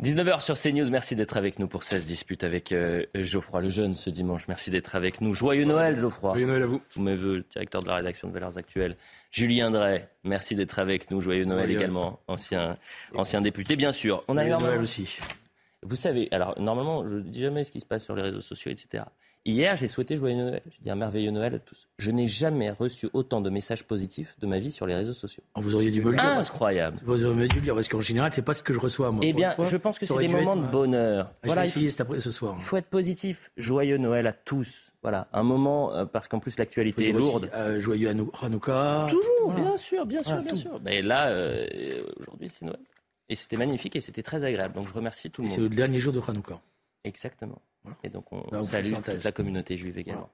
19h sur CNews, merci d'être avec nous pour 16 disputes avec euh, Geoffroy Lejeune ce dimanche. Merci d'être avec nous. Joyeux Noël Geoffroy. Joyeux Noël à vous. Tous mes voeux, directeur de la rédaction de Valeurs Actuelles. Julien Drey, merci d'être avec nous. Joyeux Noël également, ancien, ancien député, bien sûr. On a eu Noël aussi. Vous savez, alors normalement, je ne dis jamais ce qui se passe sur les réseaux sociaux, etc. Hier, j'ai souhaité joyeux Noël. J'ai dit un merveilleux Noël à tous. Je n'ai jamais reçu autant de messages positifs de ma vie sur les réseaux sociaux. Oh, vous auriez dû me le dire. Incroyable. Vous auriez dû le dire parce qu'en général, c'est pas ce que je reçois moi. Eh bien, je pense que c'est des moments de bonheur. Ah, voilà, je vais essayer cet après ce soir. Il faut être positif. Joyeux Noël à tous. Voilà, un moment euh, parce qu'en plus l'actualité est lourde. Aussi, euh, joyeux Hanouka. Toujours, bien sûr, bien sûr, bien sûr. Mais là, euh, aujourd'hui, c'est Noël. Et c'était magnifique et c'était très agréable. Donc je remercie tout le monde. C'est le dernier jour de Hanouka. Exactement. Et donc on, bah, salue toute la communauté juive également.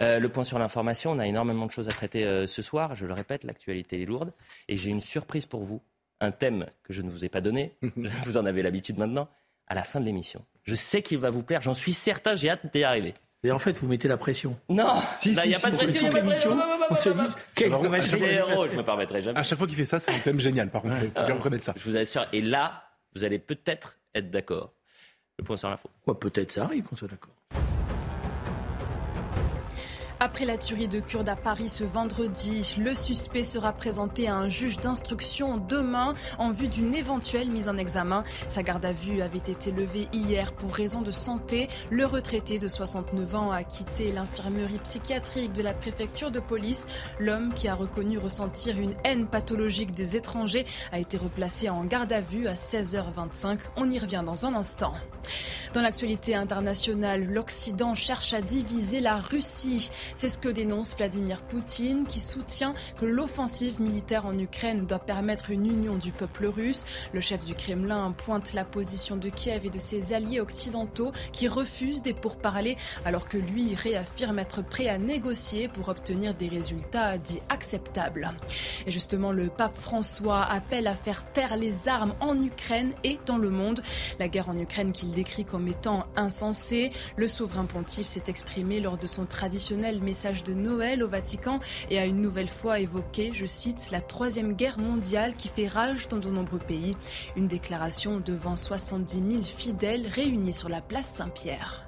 Euh, le point sur l'information, on a énormément de choses à traiter euh, ce soir. Je le répète, l'actualité est lourde. Et j'ai une surprise pour vous. Un thème que je ne vous ai pas donné. vous en avez l'habitude maintenant. À la fin de l'émission. Je sais qu'il va vous plaire. J'en suis certain. J'ai hâte d'y arriver. Et en fait, vous mettez la pression. Non, il n'y a pas de pression, il n'y a pas de pression. On se dit, quel héros, je me permettrai jamais. À chaque fois qu'il fait ça, c'est un thème génial. Par contre, il faut bien reconnaître ça. Je vous assure. Et là, vous allez peut-être être d'accord. Le point sur l'info. Ouais, peut-être ça arrive qu'on soit d'accord. Après la tuerie de Kurdes à Paris ce vendredi, le suspect sera présenté à un juge d'instruction demain en vue d'une éventuelle mise en examen. Sa garde à vue avait été levée hier pour raison de santé. Le retraité de 69 ans a quitté l'infirmerie psychiatrique de la préfecture de police. L'homme qui a reconnu ressentir une haine pathologique des étrangers a été replacé en garde à vue à 16h25. On y revient dans un instant. Dans l'actualité internationale, l'Occident cherche à diviser la Russie. C'est ce que dénonce Vladimir Poutine, qui soutient que l'offensive militaire en Ukraine doit permettre une union du peuple russe. Le chef du Kremlin pointe la position de Kiev et de ses alliés occidentaux qui refusent des pourparlers, alors que lui réaffirme être prêt à négocier pour obtenir des résultats dits acceptables. Et justement, le pape François appelle à faire taire les armes en Ukraine et dans le monde. La guerre en Ukraine décrit comme étant insensée. Le souverain pontife s'est exprimé lors de son traditionnel message de Noël au Vatican et a une nouvelle fois évoqué, je cite, la troisième guerre mondiale qui fait rage dans de nombreux pays. Une déclaration devant 70 000 fidèles réunis sur la place Saint-Pierre.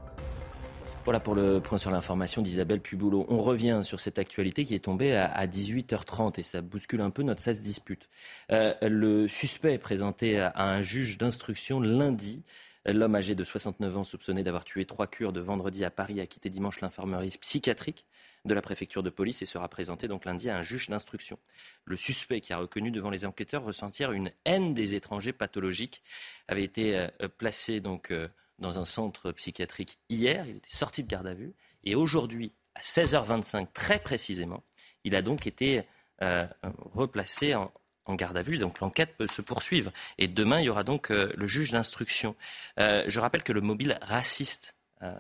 Voilà pour le point sur l'information d'Isabelle Puboulot. On revient sur cette actualité qui est tombée à 18h30 et ça bouscule un peu notre 16 dispute. Euh, le suspect présenté à un juge d'instruction lundi L'homme âgé de 69 ans, soupçonné d'avoir tué trois Kurdes vendredi à Paris, a quitté dimanche l'infirmerie psychiatrique de la préfecture de police et sera présenté donc lundi à un juge d'instruction. Le suspect, qui a reconnu devant les enquêteurs ressentir une haine des étrangers pathologiques, avait été euh, placé donc euh, dans un centre psychiatrique hier. Il était sorti de garde à vue et aujourd'hui, à 16h25 très précisément, il a donc été euh, replacé en, en garde à vue, donc l'enquête peut se poursuivre. Et demain, il y aura donc euh, le juge d'instruction. Euh, je rappelle que le mobile raciste euh,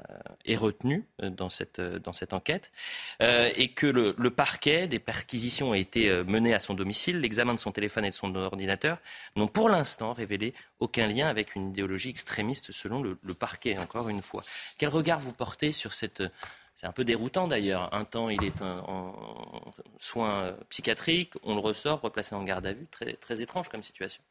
est retenu dans cette, dans cette enquête et que le, le, parquet, des perquisitions ont été menées à son domicile. L'examen de son téléphone et de son ordinateur n'ont pour l'instant révélé aucun lien avec une idéologie extrémiste selon le, le parquet, encore une fois. Quel regard vous portez sur cette c'est un peu déroutant d'ailleurs. Un temps, il est en, soins psychiatriques, on le ressort, replacé en garde à vue. Très, très étrange comme situation.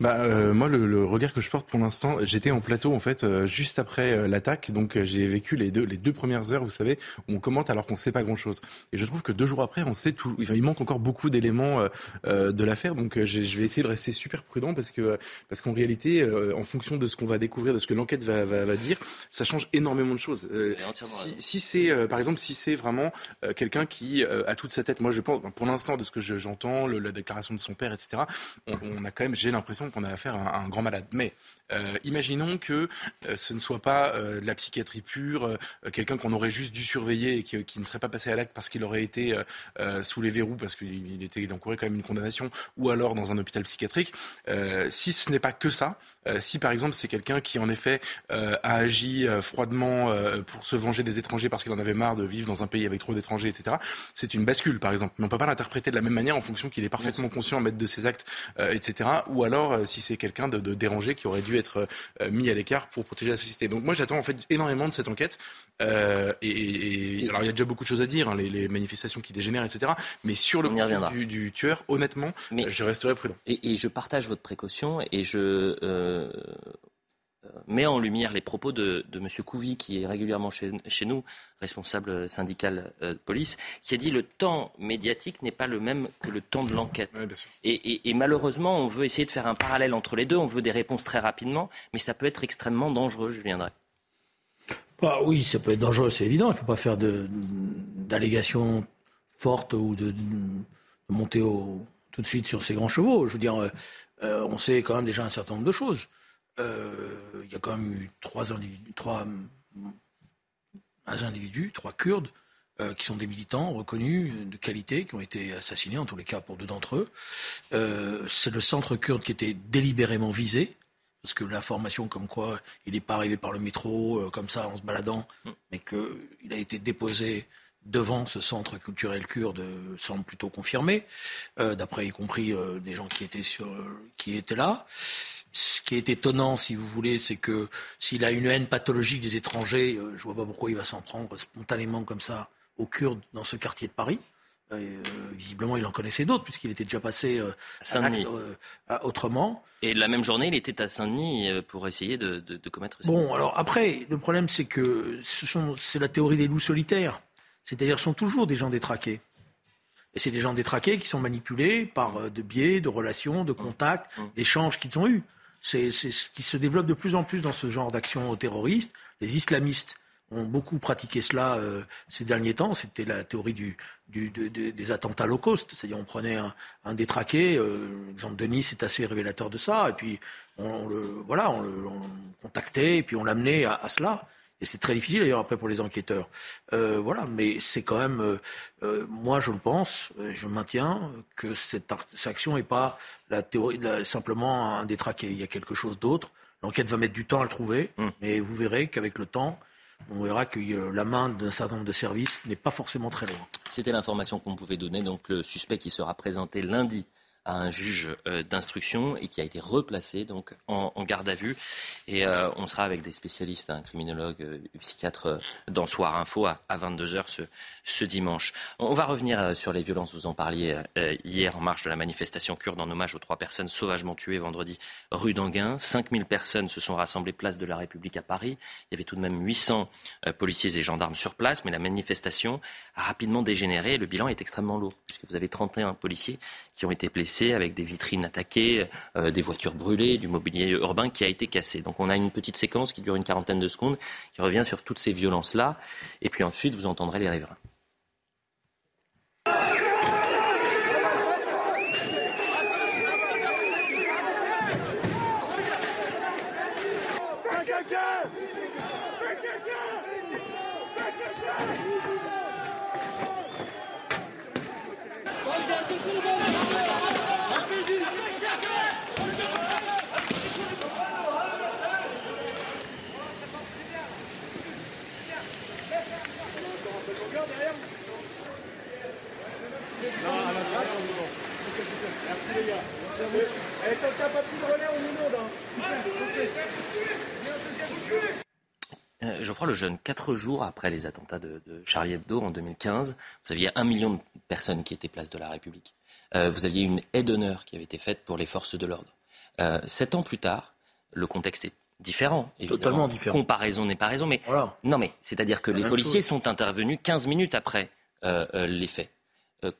Bah, euh, moi, le, regard que je porte pour l'instant, j'étais en plateau en fait euh, juste après euh, l'attaque, donc j'ai vécu les deux, les deux premières heures, vous savez, où on commente alors qu'on ne sait pas grand-chose. Et je trouve que deux jours après, on sait tout. il manque encore beaucoup d'éléments de l'affaire, donc je vais essayer de rester super prudent parce que parce qu'en réalité, en fonction de ce qu'on va découvrir, de ce que l'enquête va, va, va, dire, ça change énormément de choses. si, si c'est et par exemple, si c'est vraiment quelqu'un qui a toute sa tête, moi je pense, pour l'instant, de ce que j'entends, la déclaration de son père, etc., on, a quand même, j'ai l'impression qu'on a affaire à un grand malade. Mais euh, imaginons que euh, ce ne soit pas euh, de la psychiatrie pure, quelqu'un qu'on aurait juste dû surveiller et qui, ne serait pas passé à l'acte parce qu'il aurait été sous les verrous, parce qu'il était, il quand même une condamnation, ou alors dans un hôpital psychiatrique. si ce n'est pas que ça, si par exemple c'est quelqu'un qui en effet a agi froidement pour se venger des étrangers parce qu'il en avait marre de vivre dans un pays avec trop d'étrangers, etc., c'est une bascule par exemple. Mais on ne peut pas l'interpréter de la même manière en fonction qu'il est parfaitement conscient, maître de ses actes, etc. Ou alors si c'est quelqu'un de, de dérangé qui aurait dû être euh, mis à l'écart pour protéger la société. Donc moi j'attends en fait énormément de cette enquête. Euh, et, alors il y a déjà beaucoup de choses à dire, hein, les, manifestations qui dégénèrent, etc. Mais sur le point du, du, tueur, honnêtement, je resterai prudent. Et, je partage votre précaution et je euh, met en lumière les propos de, de M. Couvi, qui est régulièrement chez, nous, responsable syndical euh, de police, qui a dit le temps médiatique n'est pas le même que le temps de l'enquête. et, malheureusement, on veut essayer de faire un parallèle entre les deux, on veut des réponses très rapidement, mais ça peut être extrêmement dangereux, je viendrai. Bah oui, ça peut être dangereux, c'est évident. Il ne faut pas faire d'allégations fortes ou de, monter tout de suite sur ces grands chevaux. Je veux dire, euh, euh, on sait quand même déjà un certain nombre de choses. Euh, il y a quand même eu trois individus, trois, individus, trois Kurdes, euh, qui sont des militants reconnus de qualité, qui ont été assassinés, en tous les cas pour deux d'entre eux. Euh, c'est le centre kurde qui était délibérément visé, parce que l'information comme quoi il n'est pas arrivé par le métro, comme ça, en se baladant, mm. mais qu'il a été déposé devant ce centre culturel kurde semble plutôt confirmé, d'après y compris des gens qui étaient, sur, qui étaient là ce qui est étonnant, si vous voulez, c'est que s'il a une haine pathologique des étrangers, euh, je ne vois pas pourquoi il va s'en prendre spontanément comme ça aux Kurdes dans ce quartier de Paris. Euh, visiblement, il en connaissait d'autres, puisqu'il était déjà passé euh, à autrement. Et la même journée, il était à Saint-Denis pour essayer de, commettre. Bon, alors après, le problème, c'est que c'est la théorie des loups solitaires. C'est-à-dire, ce sont toujours des gens détraqués. Et c'est des gens détraqués qui sont manipulés par de biais, de relations, de contacts, mmh. d'échanges qu'ils ont eus. C'est ce qui se développe de plus en plus dans ce genre d'action terroriste. Les islamistes ont beaucoup pratiqué cela euh, ces derniers temps. C'était la théorie du, des attentats low cost. C'est-à-dire on prenait un, détraqué, euh, l'exemple de Nice est assez révélateur de ça, et puis on, le, voilà, on le contactait, et puis on l'amenait à, cela. Et c'est très difficile d'ailleurs après pour les enquêteurs. Euh, voilà, mais c'est quand même, euh, euh moi je le pense, je maintiens que cette, cette action n'est pas la théorie, la, simplement un détraqué. Il y a quelque chose d'autre. L'enquête va mettre du temps à le trouver, mmh. mais vous verrez qu'avec le temps, on verra que la main d'un certain nombre de services n'est pas forcément très loin. C'était l'information qu'on pouvait donner. Donc le suspect qui sera présenté lundi à un juge euh, d'instruction et qui a été replacé donc en, garde à vue. Et euh, on sera avec des spécialistes, un criminologue, euh, psychiatre dans Soir Info à, 22h ce, ce, dimanche. On va revenir sur les violences, vous en parliez hier en marge de la manifestation kurde en hommage aux trois personnes sauvagement tuées vendredi rue d'Anguin. 5000 personnes se sont rassemblées place de la République à Paris. Il y avait tout de même 800 policiers et gendarmes sur place, mais la manifestation a rapidement dégénéré et le bilan est extrêmement lourd, puisque vous avez 31 policiers qui ont été blessés avec des vitrines attaquées, euh, des voitures brûlées, du mobilier urbain qui a été cassé. Donc on a une petite séquence qui dure une quarantaine de secondes, qui revient sur toutes ces violences-là. Et puis ensuite, vous entendrez les riverains. Euh, Geoffroy Lejeune, quatre jours après les attentats de, Charlie Hebdo en 2015, vous aviez un million de personnes qui étaient place de la République. Euh, vous aviez une aide d'honneur qui avait été faite pour les forces de l'ordre. Euh, sept ans plus tard, le contexte est différent. Évidemment. Totalement différent. Comparaison n'est pas raison, mais non, mais c'est-à-dire que les policiers sont intervenus 15 minutes après les faits.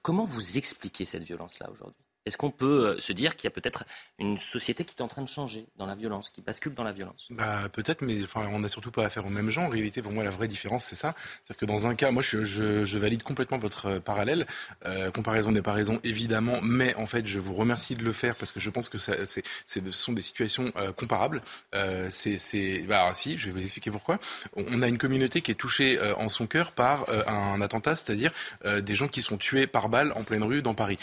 comment vous expliquez cette violence-là aujourd'hui? Est-ce qu'on peut se dire qu'il y a peut-être une société qui est en train de changer dans la violence, qui bascule dans la violence? Bah, Peut-être, mais enfin, on n'a surtout pas affaire au même genre. En réalité, pour moi, la vraie différence, c'est ça. C'est-à-dire que dans un cas, moi, je, valide complètement votre parallèle. Euh, comparaison n'est pas raison, évidemment, mais en fait, je vous remercie de le faire parce que je pense que ce sont des situations euh, comparables. Euh, c'est, bah, si, je vais vous expliquer pourquoi. On a une communauté qui est touchée euh, en son cœur par euh, un attentat, c'est-à-dire des gens qui sont tués par balle en pleine rue dans Paris.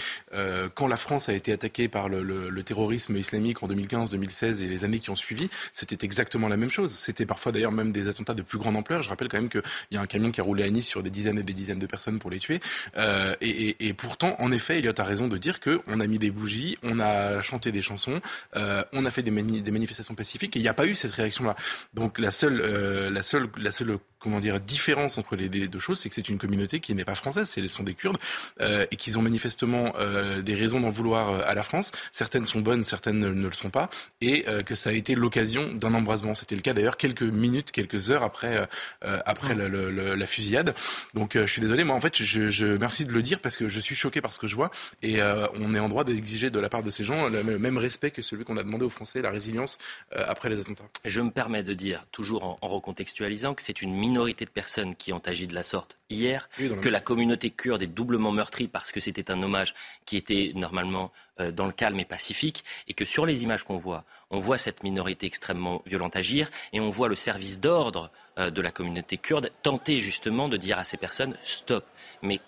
quand la France a été attaquée par le, terrorisme islamique en 2015, 2016 et les années qui ont suivi, c'était exactement la même chose. C'était parfois d'ailleurs même des attentats de plus grande ampleur. Je rappelle quand même qu'il y a un camion qui a roulé à Nice sur des dizaines et des dizaines de personnes pour les tuer. Euh, et, pourtant, en effet, Elliot a raison de dire qu'on a mis des bougies, on a chanté des chansons, euh, on a fait des manifestations pacifiques et il n'y a pas eu cette réaction-là. Donc la seule, euh, la seule, la seule comment dire, différence entre les deux choses, c'est que c'est une communauté qui n'est pas française, ce sont des Kurdes, euh, et qu'ils ont manifestement euh, des raisons d'en vouloir euh, à la France. Certaines sont bonnes, certaines ne, ne le sont pas, et euh, que ça a été l'occasion d'un embrasement. C'était le cas d'ailleurs quelques minutes, quelques heures après, après la fusillade. Donc je suis désolé, moi en fait, je, je, merci de le dire parce que je suis choqué par ce que je vois, et on est en droit d'exiger de la part de ces gens le même respect que celui qu'on a demandé aux Français, la résilience après les attentats. Je me permets de dire, toujours en, en recontextualisant, que c'est une minorité minorité de personnes qui ont agi de la sorte hier, oui, que la communauté kurde est doublement meurtrie parce que c'était un hommage qui était normalement euh, dans le calme et pacifique, et que sur les images qu'on voit, on voit cette minorité extrêmement violente agir, et on voit le service d'ordre euh, de la communauté kurde tenter justement de dire à ces personnes stop. Mais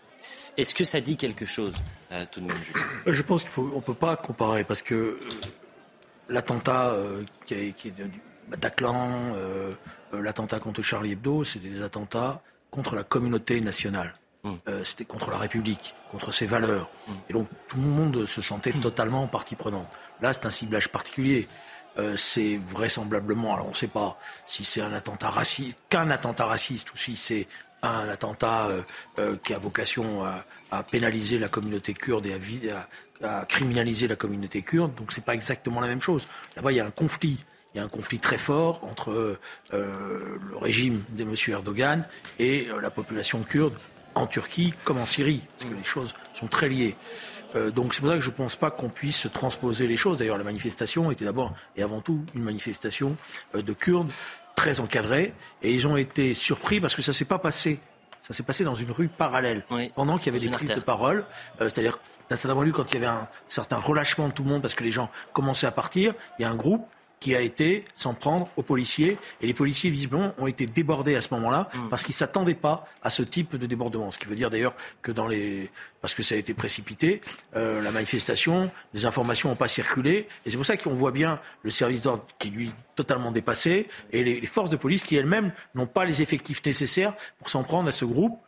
est-ce que ça dit quelque chose euh, tout de même Je pense qu'il faut, on peut pas comparer parce que euh, l'attentat qui, qui, Bataclan, euh, l'attentat contre Charlie Hebdo, c'était des attentats contre la communauté nationale. Mmh. Euh, c'était contre la République, contre ses valeurs. Mmh. Et donc tout le monde se sentait mmh. totalement partie prenante. Là, c'est un ciblage particulier. Euh, c'est vraisemblablement, alors on ne sait pas si c'est un attentat raciste, qu'un attentat raciste ou si c'est un attentat euh, euh, qui a vocation à, à, pénaliser la communauté kurde et à, à criminaliser la communauté kurde. Donc c'est pas exactement la même chose. Là-bas, il y a un conflit il y a un conflit très fort entre euh, le régime de M. Erdogan et euh, la population kurde en Turquie comme en Syrie, parce que les choses sont très liées. Euh, donc c'est pour ça que je ne pense pas qu'on puisse transposer les choses. D'ailleurs, la manifestation était d'abord et avant tout une manifestation euh, de Kurdes très encadrée, et ils ont été surpris parce que ça s'est pas passé ça s'est passé dans une rue parallèle, oui, pendant qu'il y avait des prises de parole. Euh, C'est-à-dire, d'un lieu, quand il y avait un certain relâchement de tout le monde parce que les gens commençaient à partir, il y a un groupe qui a été s'en prendre aux policiers. Et les policiers, visiblement, ont été débordés à ce moment-là mmh. parce qu'ils ne s'attendaient pas à ce type de débordement. Ce qui veut dire d'ailleurs que dans les... parce que ça a été précipité, euh, la manifestation, les informations n'ont pas circulé. Et c'est pour ça qu'on voit bien le service d'ordre qui, lui, totalement dépassé et les, les forces de police qui, elles-mêmes, n'ont pas les effectifs nécessaires pour s'en prendre à ce groupe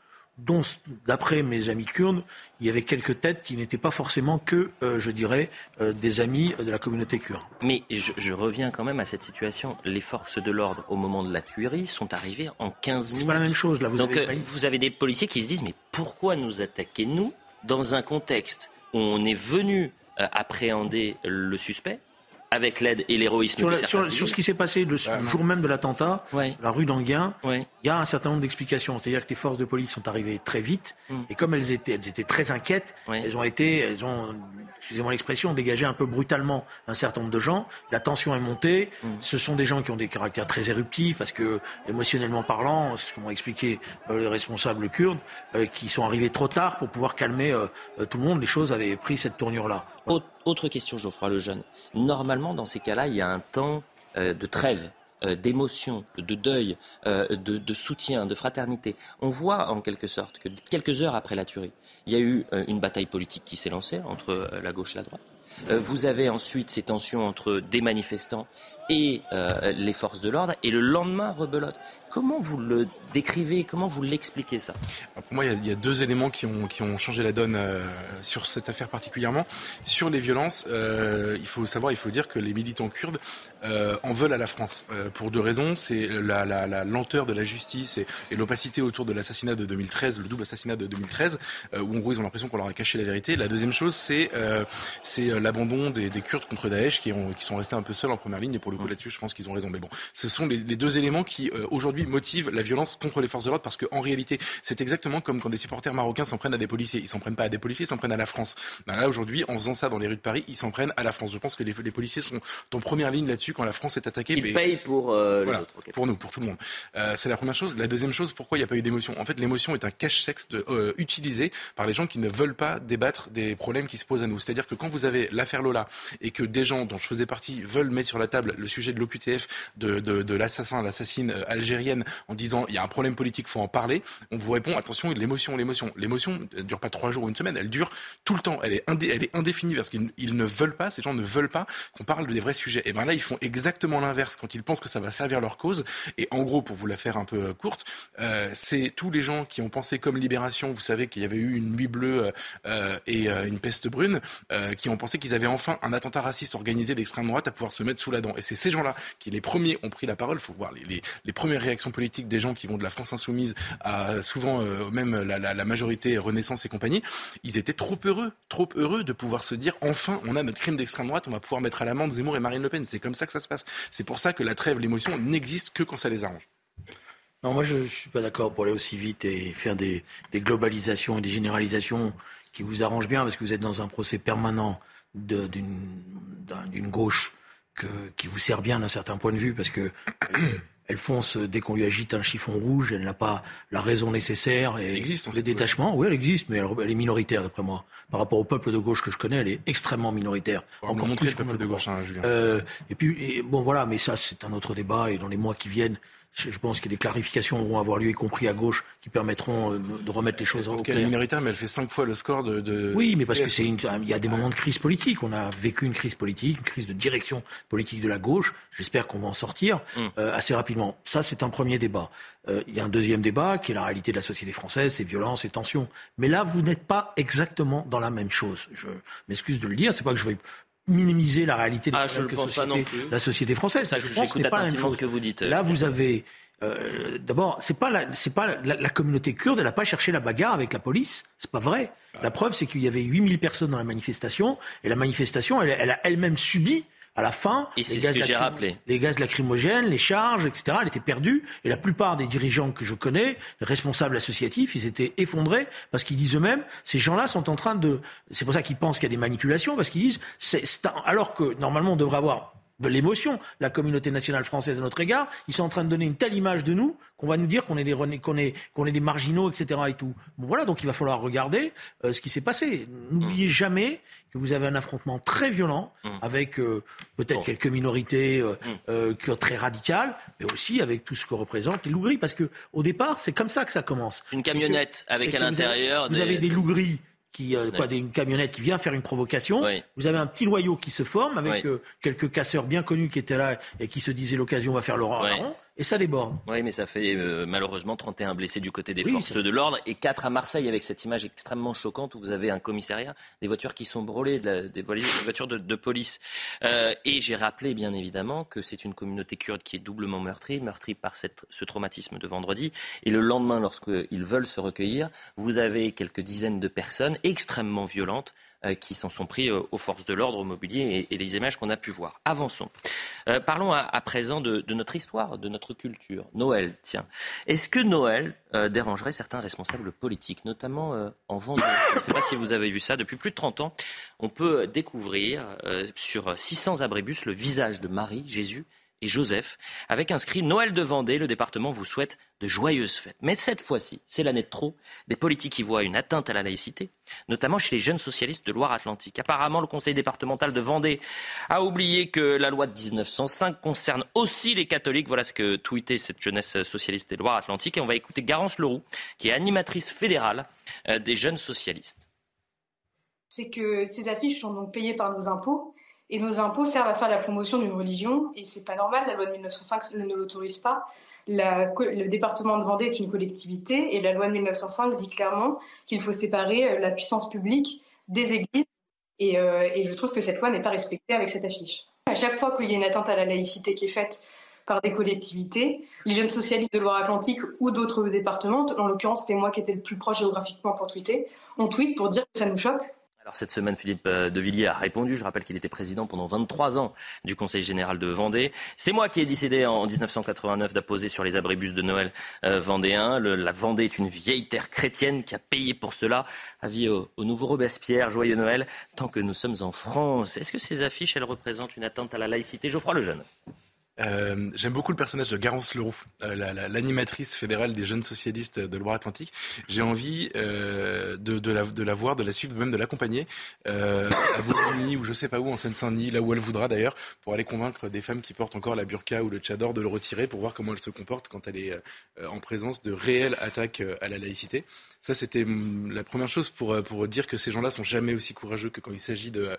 dont, d'après mes amis kurdes, il y avait quelques têtes qui n'étaient pas forcément que, euh, je dirais, euh, des amis de la communauté kurde. Mais je, je, reviens quand même à cette situation. Les forces de l'ordre, au moment de la tuerie, sont arrivées en 15 minutes. C'est pas la même chose, là. Vous Donc, avez... euh, vous avez des policiers qui se disent, mais pourquoi nous attaquer, nous, dans un contexte où on est venu appréhender le suspect avec l'aide et l'héroïsme sur, sur, sur, ce qui s'est passé le jour même de l'attentat, ouais. la rue d'Anguien, il ouais. y a un certain nombre d'explications. C'est-à-dire que les forces de police sont arrivées très vite, mm. et comme elles étaient, elles étaient très inquiètes, elles ont été, elles ont, excusez-moi l'expression, dégagé un peu brutalement un certain nombre de gens. La tension est montée. Mm. Ce sont des gens qui ont des caractères très éruptifs, parce que émotionnellement parlant, c'est ce que m'ont expliqué euh, les responsables kurdes, euh, qui sont arrivés trop tard pour pouvoir calmer euh, tout le monde. Les choses avaient pris cette tournure-là. Autre question, Geoffroy Lejeune. Normalement, dans ces cas-là, il y a un temps euh, de trêve, euh, d'émotion, de deuil, euh, de, soutien, de fraternité. On voit en quelque sorte que quelques heures après la tuerie, il y a eu une bataille politique qui s'est lancée entre la gauche et la droite. Vous avez ensuite ces tensions entre des manifestants et euh, les forces de l'ordre, et le lendemain, rebelote. Comment vous le décrivez Comment vous l'expliquez ça? Pour moi, il y, a, deux éléments qui ont, qui ont changé la donne euh, sur cette affaire particulièrement. Sur les violences, euh, il faut savoir, il faut dire que les militants kurdes euh, en veulent à la France pour deux raisons. C'est la, la, la, lenteur de la justice et, l'opacité autour de l'assassinat de 2013, le double assassinat de 2013, où en gros ils ont l'impression qu'on leur a caché la vérité. La deuxième chose, c'est l'abandon des, des Kurdes contre Daesh qui, ont, qui sont restés un peu seuls en première ligne et pour là-dessus, je pense qu'ils ont raison. Mais bon, ce sont les, deux éléments qui euh, aujourd'hui motivent la violence contre les forces de l'ordre parce qu'en réalité, c'est exactement comme quand des supporters marocains s'en prennent à des policiers. Ils s'en prennent pas à des policiers, ils s'en prennent à la France. Ben là aujourd'hui, en faisant ça dans les rues de Paris, ils s'en prennent à la France. Je pense que les, policiers sont en première ligne là-dessus quand la France est attaquée. Ils payent pour euh, voilà, pour nous, pour tout le monde. Euh, c'est la première chose. La deuxième chose, pourquoi il n'y a pas eu d'émotion? En fait, l'émotion est un cache-sexe euh, utilisé par les gens qui ne veulent pas débattre des problèmes qui se posent à nous. C'est-à-dire que quand vous avez l'affaire Lola et que des gens dont je faisais partie veulent mettre sur la table le sujet de l'OQTF, de, de, l'assassin, l'assassine euh, algérienne, en disant il y a un problème politique, faut en parler, on vous répond attention, l'émotion, l'émotion. L'émotion ne dure pas trois jours ou une semaine, elle dure tout le temps. Elle est, elle est indéfinie parce qu'ils ne veulent pas, ces gens ne veulent pas qu'on parle des vrais sujets. Et bien là, ils font exactement l'inverse quand ils pensent que ça va servir leur cause. Et en gros, pour vous la faire un peu euh, courte, euh, c'est tous les gens qui ont pensé comme Libération, vous savez qu'il y avait eu une nuit bleue et une peste brune, qui ont pensé qu'ils avaient enfin un attentat raciste organisé d'extrême droite à pouvoir se mettre sous la dent. Et c'est ces gens-là qui, les premiers, ont pris la parole. Il faut voir les, premières réactions politiques des gens qui vont de la France insoumise à souvent même la, la, la majorité Renaissance et compagnie. Ils étaient trop heureux, trop heureux de pouvoir se dire enfin, on a notre crime d'extrême droite, on va pouvoir mettre à l'amende Zemmour et Marine Le Pen. C'est comme ça que ça se passe. C'est pour ça que la trêve, l'émotion n'existe que quand ça les arrange. Non, moi je ne suis pas d'accord pour aller aussi vite et faire des, globalisations et des généralisations qui vous arrangent bien parce que vous êtes dans un procès permanent d'une gauche qui vous sert bien d'un certain point de vue parce que elle fonce dès qu'on lui agite un chiffon rouge, elle n'a pas la raison nécessaire et elle existe, les détachements. Oui, elle existe, mais elle, est minoritaire d'après moi. Par rapport au peuple de gauche que je connais, elle est extrêmement minoritaire. Encore plus le peuple de gauche, hein, Julien. Euh, et puis bon voilà, mais ça c'est un autre débat et dans les mois qui viennent, je, pense qu'il y a des clarifications vont avoir lieu, y compris à gauche, qui permettront euh, de remettre les choses en clair. Elle est minoritaire, mais elle fait cinq fois le score de. Oui, mais parce que c'est il y a des moments de crise politique. On a vécu une crise politique, une crise de direction politique de la gauche. J'espère qu'on va en sortir mm. euh, assez rapidement. Ça, c'est un premier débat. Euh, il y a un deuxième débat qui est la réalité de la société française, c'est violence et tensions. Mais là, vous n'êtes pas exactement dans la même chose. Je m'excuse de le dire. C'est pas que je veux minimiser la réalité de ah, la société française. Ça, je, ce que vous dites. Là, vous avez euh, D'abord, c'est pas la, c'est pas la, communauté kurde, elle n'a pas cherché la bagarre avec la police. C'est pas vrai. La preuve, c'est qu'il y avait 8000 personnes dans la manifestation et la manifestation, elle, elle a elle-même subi à la fin, les, gaz ce rappelé. les gaz lacrymogènes, les charges, etc., elle était perdue. Et la plupart des dirigeants que je connais, les responsables associatifs, ils étaient effondrés parce qu'ils disent eux-mêmes, ces gens-là sont en train de... C'est pour ça qu'ils pensent qu'il y a des manipulations, parce qu'ils disent, alors que normalement on devrait avoir de l'émotion, la communauté nationale française à notre égard. Ils sont en train de donner une telle image de nous qu'on va nous dire qu'on est des qu'on est qu'on est des marginaux, etc. Et tout. Bon voilà, donc il va falloir regarder euh, ce qui s'est passé. N'oubliez mmh. jamais que vous avez un affrontement très violent mmh. avec euh, peut-être quelques minorités euh, mmh. très radicales, mais aussi avec tout ce que représentent les loups gris. Parce que au départ, c'est comme ça que ça commence. Une camionnette avec à l'intérieur. Vous, avez des loups gris qui euh, quoi, une camionnette qui vient faire une provocation. Vous avez un petit noyau qui se forme avec euh, quelques casseurs bien connus qui étaient là et qui se disaient l'occasion va faire le rang et ça déborde. Oui, mais ça fait euh, malheureusement 31 blessés du côté des forces de l'ordre et 4 à Marseille avec cette image extrêmement choquante où vous avez un commissariat, des voitures qui sont brûlées, des, voitures de, police. Euh, et j'ai rappelé bien évidemment que c'est une communauté kurde qui est doublement meurtrie, meurtrie par cette, ce traumatisme de vendredi. Et le lendemain, lorsqu'ils veulent se recueillir, vous avez quelques dizaines de personnes extrêmement violentes qui s'en sont pris euh, aux forces de l'ordre, au mobilier et, les images qu'on a pu voir. Avançons. Euh, parlons à, présent de, notre histoire, de notre culture. Noël, tiens. Est-ce que Noël dérangerait certains responsables politiques, notamment en Vendée Je ne sais pas si vous avez vu ça. Depuis plus de 30 ans, on peut découvrir sur 600 abribus le visage de Marie, Jésus et Joseph, avec inscrit Noël de Vendée, le département vous souhaite de joyeuses fêtes. Mais cette fois-ci, c'est l'année de trop, des politiques qui voient une atteinte à la laïcité, notamment chez les jeunes socialistes de Loire-Atlantique. Apparemment, le conseil départemental de Vendée a oublié que la loi de 1905 concerne aussi les catholiques. Voilà ce que tweetait cette jeunesse socialiste de Loire-Atlantique. Et on va écouter Garance Leroux, qui est animatrice fédérale euh, des jeunes socialistes. C'est que ces affiches sont donc payées par nos impôts et nos impôts servent à faire la promotion d'une religion, et c'est pas normal, la loi de 1905 ne l'autorise pas. le département de Vendée est une collectivité, et la loi de 1905 dit clairement qu'il faut séparer euh, la puissance publique des églises, euh, et, je trouve que cette loi n'est pas respectée avec cette affiche. À chaque fois qu'il y a une atteinte à la laïcité qui est faite par des collectivités, les jeunes socialistes de Loire-Atlantique ou d'autres départements, en l'occurrence c'était moi qui étais le plus proche géographiquement pour tweeter, on tweet pour dire que ça nous choque Cette semaine, Philippe euh, de Villiers a répondu. Je rappelle qu'il était président pendant 23 ans du Conseil général de Vendée. C'est moi qui ai décidé en 1989 d'apposer sur les abribus de Noël euh, vendéens. la Vendée est une vieille terre chrétienne qui a payé pour cela. Avis au, au nouveau Robespierre, joyeux Noël, tant que nous sommes en France. Est-ce que ces affiches, elles représentent une atteinte à la laïcité? Geoffroy Lejeune. Euh, J'aime beaucoup le personnage de Garance Leroux, euh, l'animatrice fédérale des jeunes socialistes de Loire-Atlantique. J'ai envie euh, de, de, la, de la voir, de la suivre, même de l'accompagner à Boulogne ou je sais pas où, en Seine-Saint-Denis, là où elle voudra d'ailleurs, pour aller convaincre des femmes qui portent encore la burqa ou le tchador de le retirer pour voir comment elle se comporte quand elle est en présence de réelles attaques à la laïcité. Ça, c'était la première chose pour, dire que ces gens-là sont jamais aussi courageux que quand il s'agit de,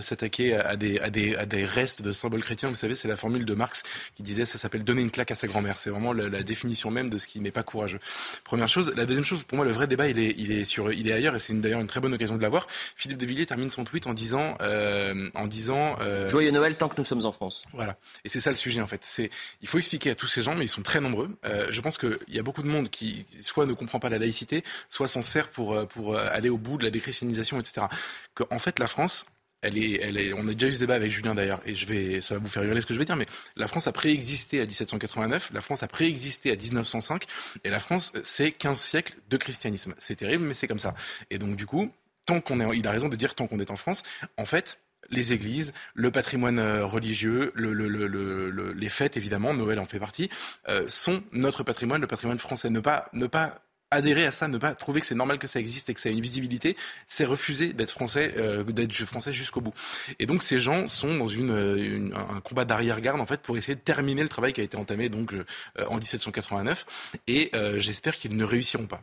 s'attaquer à, des, à des restes de symboles chrétiens. Vous savez, c'est la formule de Marx qui disait ça s'appelle donner une claque à sa grand-mère. C'est vraiment la, la, définition même de ce qui n'est pas courageux. Première chose. La deuxième chose, pour moi, le vrai débat, il est, il est, sur, il est ailleurs et c'est d'ailleurs une très bonne occasion de l'avoir. Philippe de Villiers termine son tweet en disant, euh, en disant euh, Joyeux Noël tant que nous sommes en France. Voilà. Et c'est ça le sujet en fait. C'est, il faut expliquer à tous ces gens, mais ils sont très nombreux. Euh, je pense qu'il y a beaucoup de monde qui soit ne comprend pas la laïcité, soit s'en sert pour, pour aller au bout de la déchristianisation, etc. Que, en fait, la France, elle est, elle est, on a déjà eu ce débat avec Julien d'ailleurs, et je vais, ça va vous faire hurler ce que je vais dire, mais la France a préexisté à 1789, la France a préexisté à 1905, et la France, c'est 15 siècles de christianisme. C'est terrible, mais c'est comme ça. Et donc, du coup, tant qu'on est, il a raison de dire tant qu'on est en France, en fait, les églises, le patrimoine religieux, le, le, le, les fêtes évidemment, Noël en fait partie, euh, sont notre patrimoine, le patrimoine français. Ne pas, ne pas adhérer à ça, ne pas trouver que c'est normal que ça existe et que ça ait une visibilité, c'est refuser d'être français, euh, d'être français jusqu'au bout. Et donc ces gens sont dans une, une un combat d'arrière-garde en fait pour essayer de terminer le travail qui a été entamé donc euh, en 1789. Et euh, j'espère qu'ils ne réussiront pas.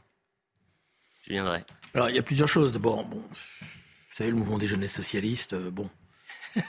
Je viendrai. Alors il y a plusieurs choses. D'abord, bon, vous savez le mouvement des jeunesses socialistes, bon.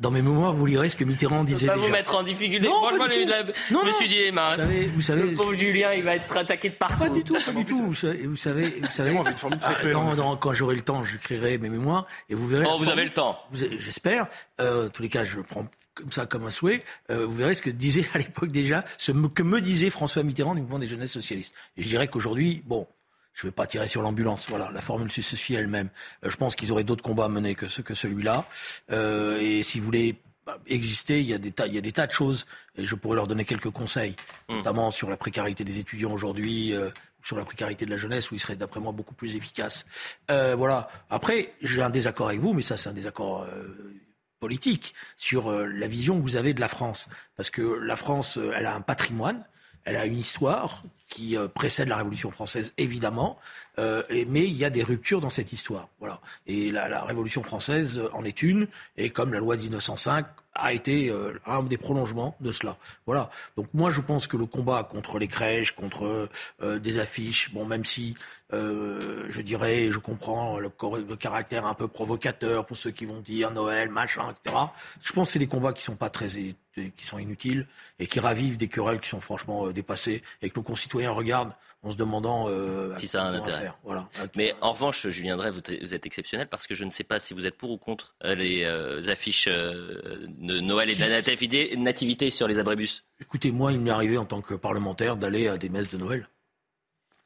Dans mes mémoires, vous lirez ce que Mitterrand disait. Pas déjà. vous mettre en difficulté. Non, Franchement, pas du la... tout. je non, me non. suis dit, eh, mince. Vous savez, vous savez, le pauvre Julien, il va être attaqué de partout. Pas du tout, pas du tout. Vous savez, vous savez, vous savez une formule très ah, fait. dans- quand j'aurai le temps, j'écrirai mes mémoires et vous verrez. Oh, vous avez le temps. J'espère. Euh, en tous les cas, je le prends comme ça, comme un souhait. Euh, vous verrez ce que disait à l'époque déjà, ce me- que me disait François Mitterrand du mouvement des jeunesses socialistes. Et je dirais qu'aujourd'hui, bon, je ne vais pas tirer sur l'ambulance. Voilà, la formule se suffit elle-même. Euh, je pense qu'ils auraient d'autres combats à mener que, ce, que celui-là. Euh, et si vous voulez bah, exister, il y, a des tas, il y a des tas de choses. Et je pourrais leur donner quelques conseils, notamment sur la précarité des étudiants aujourd'hui. euh, ou sur la précarité de la jeunesse, où ils seraient, d'après moi, beaucoup plus efficaces. Euh, voilà. Après, j'ai un désaccord avec vous, mais ça, c'est un désaccord euh, politique sur euh, la vision que vous avez de la France. Parce que la France, elle a un patrimoine, elle a une histoire qui euh, précède la Révolution française, évidemment, euh, mais il y a des ruptures dans cette histoire. Voilà. Et la, la Révolution française en est une, et comme la loi de 1905 a été euh, un des prolongements de cela. Voilà. Donc moi, je pense que le combat contre les crèches, contre euh, des affiches, bon, même si euh, je dirais, je comprends le, le caractère un peu provocateur pour ceux qui vont dire Noël, machin, etc. Je pense que c'est des combats qui sont pas très qui sont inutiles et qui ravivent des querelles qui sont franchement dépassées et que nos concitoyens regardent en se demandant euh, Si ça a un intérêt. Voilà. Mais en revanche, Julien Drey, vous, vous êtes exceptionnel parce que je ne sais pas si vous êtes pour ou contre euh, les euh, affiches euh, de Noël et de la nativité, nativité sur les abribus. Écoutez, moi, il m'est arrivé en tant que parlementaire d'aller à des messes de Noël.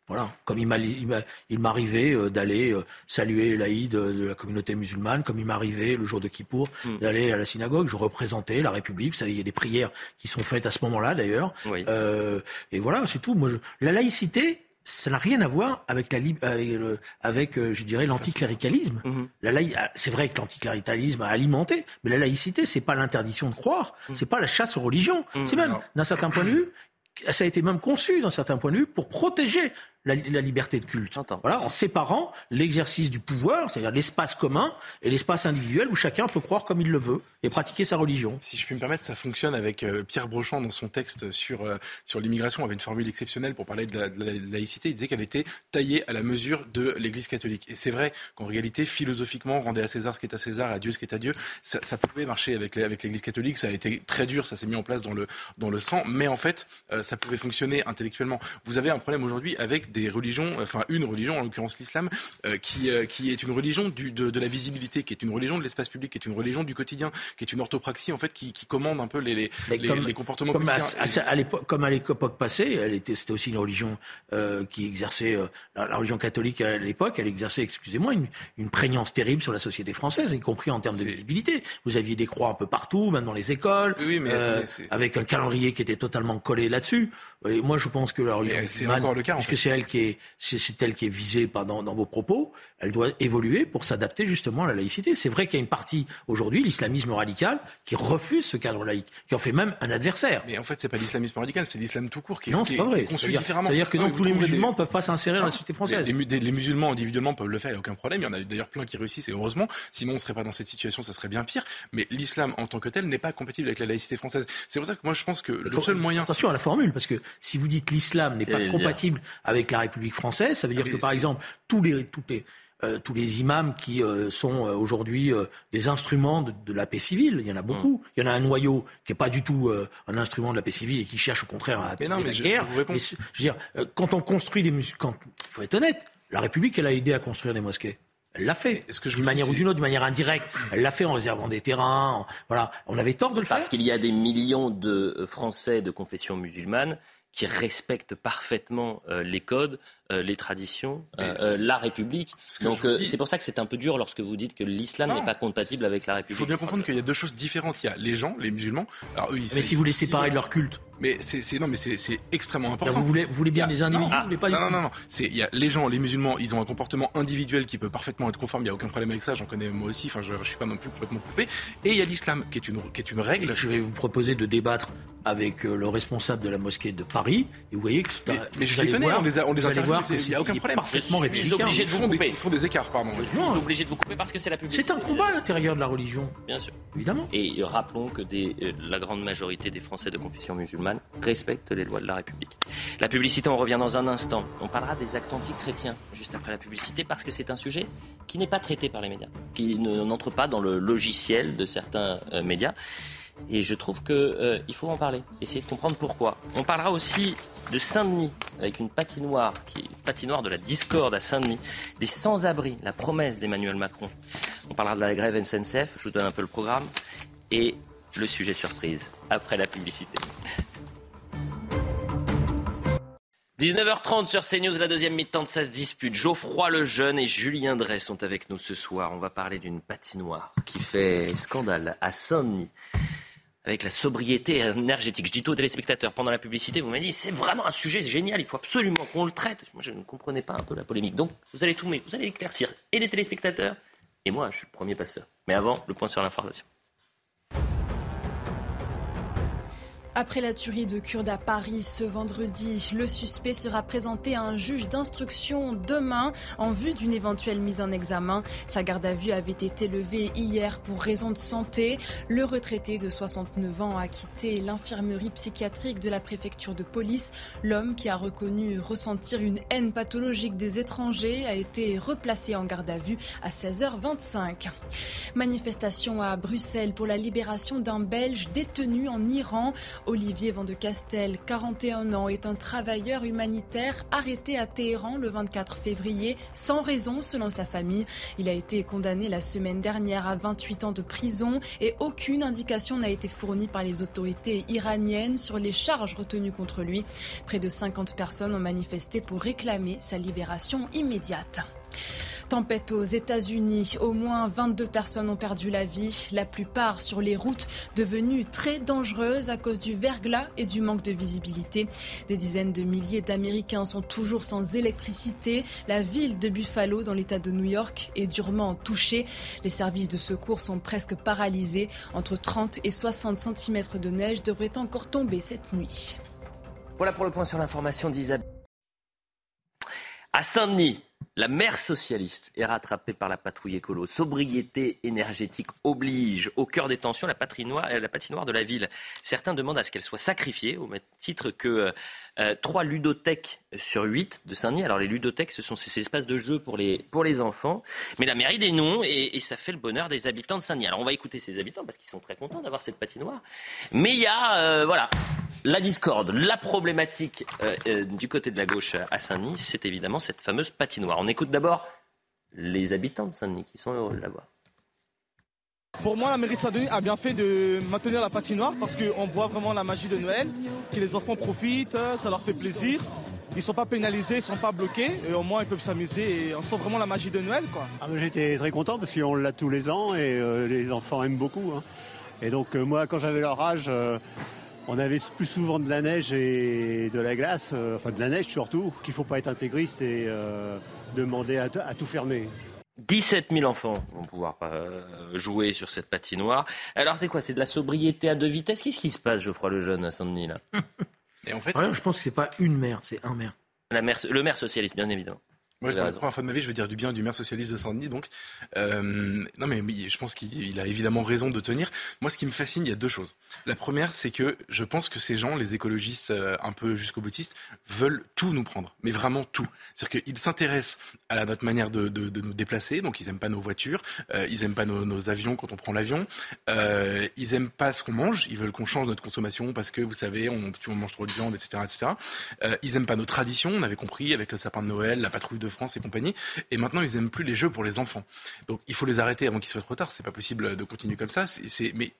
Voilà, comme il m'a- il m'a- il m'arrivait euh, d'aller euh, saluer l'Aïd euh, de la communauté musulmane, comme il m'arrivait le jour de Kippour Mm. d'aller à la synagogue. Je représentais la République. Vous savez, il y a des prières qui sont faites à ce moment-là, d'ailleurs. Oui. Euh, et voilà, c'est tout. Moi, je- la laïcité, ça n'a rien à voir avec la avec, le- avec, je dirais, l'anticléricalisme. Mhm. La laï- ah, c'est vrai que l'anticléricalisme a alimenté, mais la laïcité, c'est pas l'interdiction de croire, Mm. c'est pas la chasse aux religions. C'est même, d'un certain point de vue, ça a été même conçu, d'un certain point de vue, pour protéger la, la liberté de culte. Voilà, en séparant l'exercice du pouvoir, c'est-à-dire l'espace commun, et l'espace individuel où chacun peut croire comme il le veut et pratiquer sa religion. Si je puis me permettre, ça fonctionne avec euh, Pierre Brochand dans son texte sur, euh, sur l'immigration, avait une formule exceptionnelle pour parler de la, de la laïcité. Il disait qu'elle était taillée à la mesure de l'Église catholique. Et c'est vrai qu'en réalité, philosophiquement, rendez à César ce qui est à César, à Dieu ce qui est à Dieu, ça, ça pouvait marcher avec, avec l'Église catholique. Ça a été très dur, ça s'est mis en place dans le, dans le sang, mais en fait, euh, ça pouvait fonctionner intellectuellement. Vous avez un problème aujourd'hui avec des religions, enfin une religion, en l'occurrence l'islam, qui, qui est une religion du, de, de, la visibilité, qui est une religion de l'espace public, qui est une religion du quotidien, qui est une orthopraxie en fait, qui, qui commande un peu les, les, les, les comportements comme quotidiens. À, comme à l'époque passée, elle était, c'était aussi une religion qui exerçait la, religion catholique à l'époque, elle exerçait, excusez-moi, une, une, prégnance terrible sur la société française, y compris en termes de visibilité. Vous aviez des croix un peu partout, même dans les écoles, oui, mais avec un calendrier qui était totalement collé là-dessus. Et moi, je pense que la religion musulmane, encore le cas, puisque c'est elle qui est, c'est elle qui est visée dans, dans vos propos, elle doit évoluer pour s'adapter justement à la laïcité. C'est vrai qu'il y a une partie aujourd'hui, l'islamisme radical, qui refuse ce cadre laïque, qui en fait même un adversaire. Mais en fait, c'est pas l'islamisme radical, c'est l'islam tout court qui, non, c'est pas vrai. C'est-à-dire que donc, tous les musulmans ne peuvent pas s'insérer dans la société française. Les, les, musulmans individuellement peuvent le faire, il n'y a aucun problème. Il y en a d'ailleurs plein qui réussissent et heureusement. Sinon, on ne serait pas dans cette situation, ça serait bien pire. Mais l'islam en tant que tel n'est pas compatible avec la laïcité française. C'est pour ça que moi, je pense que le seul moyen. Attention à la formule, parce que si vous dites l'islam n'est pas compatible avec la République française, ça veut dire ah, que par exemple tous les, toutes les euh, tous les imams qui euh, sont euh, aujourd'hui des instruments de, de, la paix civile. Il y en a beaucoup. Mm. Il y en a un noyau qui n'est pas du tout un instrument de la paix civile et qui cherche au contraire à mais non, mais la je, guerre. Je, mais, je, veux dire, quand on construit des quand il faut être honnête, la République elle a aidé à construire des mosquées. Elle l'a fait. D'une manière ou d'une autre, d'une manière indirecte. Elle l'a fait en réservant des terrains. voilà. On avait tort de le faire. Parce qu'il y a des millions de Français de confession musulmane qui respectent parfaitement euh, les codes, les traditions, euh, la République. Donc c'est pour ça que c'est un peu dur lorsque vous dites que l'islam n'est pas compatible avec la République. Il faut bien comprendre qu'il y a deux choses différentes. Il y a les gens, les musulmans. Alors, eux, mais si vous les séparez de leur culte. Mais c'est non, mais c'est extrêmement important. Vous voulez, vous voulez bien les individus, non, vous voulez pas Non, non, non. non. Il y a les gens, les musulmans, ils ont un comportement individuel qui peut parfaitement être conforme. Il n'y a aucun problème avec ça. J'en connais moi aussi. Enfin, je, ne suis pas non plus complètement coupé. Et il y a l'islam qui est une qui est une règle. Je vais vous proposer de débattre avec le responsable de la mosquée de Paris. Et vous voyez que mais, mais je les connais, on les a, on les Il n'y a aucun problème. Parfaitement républicain. Ils font, des, ils font des écarts, pardon. Je suis obligé de vous couper parce que c'est la publicité. C'est un combat à l'intérieur de la religion. Bien sûr. Évidemment. Et rappelons que des, euh, la grande majorité des Français de confession musulmane respectent les lois de la République. La publicité, on revient dans un instant. On parlera des actes anti-chrétiens juste après la publicité parce que c'est un sujet qui n'est pas traité par les médias, qui n'entre pas dans le logiciel de certains euh, médias. Et je trouve qu'il euh, faut en parler, essayer de comprendre pourquoi. On parlera aussi de Saint-Denis, avec une patinoire, qui est patinoire de la discorde à Saint-Denis, des sans-abri, la promesse d'Emmanuel Macron. On parlera de la grève SNCF, je vous donne un peu le programme, et le sujet surprise, après la publicité. 19h30 sur CNews, la deuxième mi-temps de 16 dispute. Geoffroy Lejeune et Julien Drey sont avec nous ce soir. On va parler d'une patinoire qui fait scandale à Saint-Denis avec la sobriété énergétique. Je dis tout aux téléspectateurs pendant la publicité, vous m'avez dit c'est vraiment un sujet génial, il faut absolument qu'on le traite. Moi, je ne comprenais pas un peu la polémique. Donc, vous allez tout, vous allez éclaircir et les téléspectateurs et moi, je suis le premier passeur. Mais avant, le point sur l'information. Après la tuerie de Kurde à Paris ce vendredi, le suspect sera présenté à un juge d'instruction demain en vue d'une éventuelle mise en examen. Sa garde à vue avait été levée hier pour raison de santé. Le retraité de 69 ans a quitté l'infirmerie psychiatrique de la préfecture de police. L'homme qui a reconnu ressentir une haine pathologique des étrangers a été replacé en garde à vue à 16h25. Manifestation à Bruxelles pour la libération d'un Belge détenu en Iran. Olivier Van de Castel, 41 ans, est un travailleur humanitaire arrêté à Téhéran le 24 février sans raison selon sa famille. Il a été condamné la semaine dernière à 28 ans de prison et aucune indication n'a été fournie par les autorités iraniennes sur les charges retenues contre lui. Près de 50 personnes ont manifesté pour réclamer sa libération immédiate. Tempête aux États-Unis. Au moins 22 personnes ont perdu la vie, la plupart sur les routes devenues très dangereuses à cause du verglas et du manque de visibilité. Des dizaines de milliers d'Américains sont toujours sans électricité. La ville de Buffalo, dans l'État de New York, est durement touchée. Les services de secours sont presque paralysés. Entre 30 et 60 cm de neige devraient encore tomber cette nuit. Voilà pour le point sur l'information d'Isabelle. À Saint-Denis, la mère socialiste est rattrapée par la patrouille écolo. Sobriété énergétique oblige. Au cœur des tensions, la patinoire, la patinoire de la ville. Certains demandent à ce qu'elle soit sacrifiée, au même titre que euh, trois ludothèques sur huit de Saint-Denis. Alors les ludothèques, ce sont ces espaces de jeu pour les, pour les enfants. Mais la mairie des noms et, ça fait le bonheur des habitants de Saint-Denis. Alors on va écouter ces habitants parce qu'ils sont très contents d'avoir cette patinoire. Mais il y a, euh, voilà, la discorde, la problématique euh, euh, du côté de la gauche à Saint-Denis, c'est évidemment cette fameuse patinoire. On écoute d'abord les habitants de Saint-Denis qui sont heureux de la voir. Pour moi, la mairie de Saint-Denis a bien fait de maintenir la patinoire parce qu'on voit vraiment la magie de Noël, que les enfants profitent, ça leur fait plaisir. Ils ne sont pas pénalisés, ils ne sont pas bloqués, et au moins ils peuvent s'amuser et on sent vraiment la magie de Noël. Ah, J'étais très content parce qu'on l'a tous les ans et euh, les enfants aiment beaucoup. Hein. Et donc euh, moi, quand j'avais leur âge, euh, on avait plus souvent de la neige et de la glace, enfin de la neige surtout, qu'il ne faut pas être intégriste et demander à tout fermer. 17 000 enfants vont pouvoir jouer sur cette patinoire. Alors c'est quoi? C'est de la sobriété à deux vitesses? Qu'est-ce qui se passe, Geoffroy le jeune, à Saint-Denis là? Et en fait, je pense que c'est pas une maire, c'est un maire. La maire le maire socialiste, bien évidemment. Moi, pour la première fois de ma vie, je veux dire du bien du maire socialiste de Saint-Denis. Donc, euh, non, mais je pense qu'il a évidemment raison de tenir. Moi, ce qui me fascine, il y a deux choses. La première, c'est que je pense que ces gens, les écologistes euh, un peu jusqu'au boutistes, veulent tout nous prendre, mais vraiment tout. C'est-à-dire qu'ils s'intéressent à notre manière de, de, de, nous déplacer. Donc, ils aiment pas nos voitures, euh, ils aiment pas nos, nos, avions quand on prend l'avion, ils aiment pas ce qu'on mange. Ils veulent qu'on change notre consommation parce que vous savez, on, on mange trop de viande, etc., etc. Ils aiment pas nos traditions. On avait compris avec le sapin de Noël, la patrouille de France et compagnie. Et maintenant, ils aiment plus les jeux pour les enfants. Donc, il faut les arrêter avant qu'il soit trop tard. C'est pas possible de continuer comme ça. C'est, mais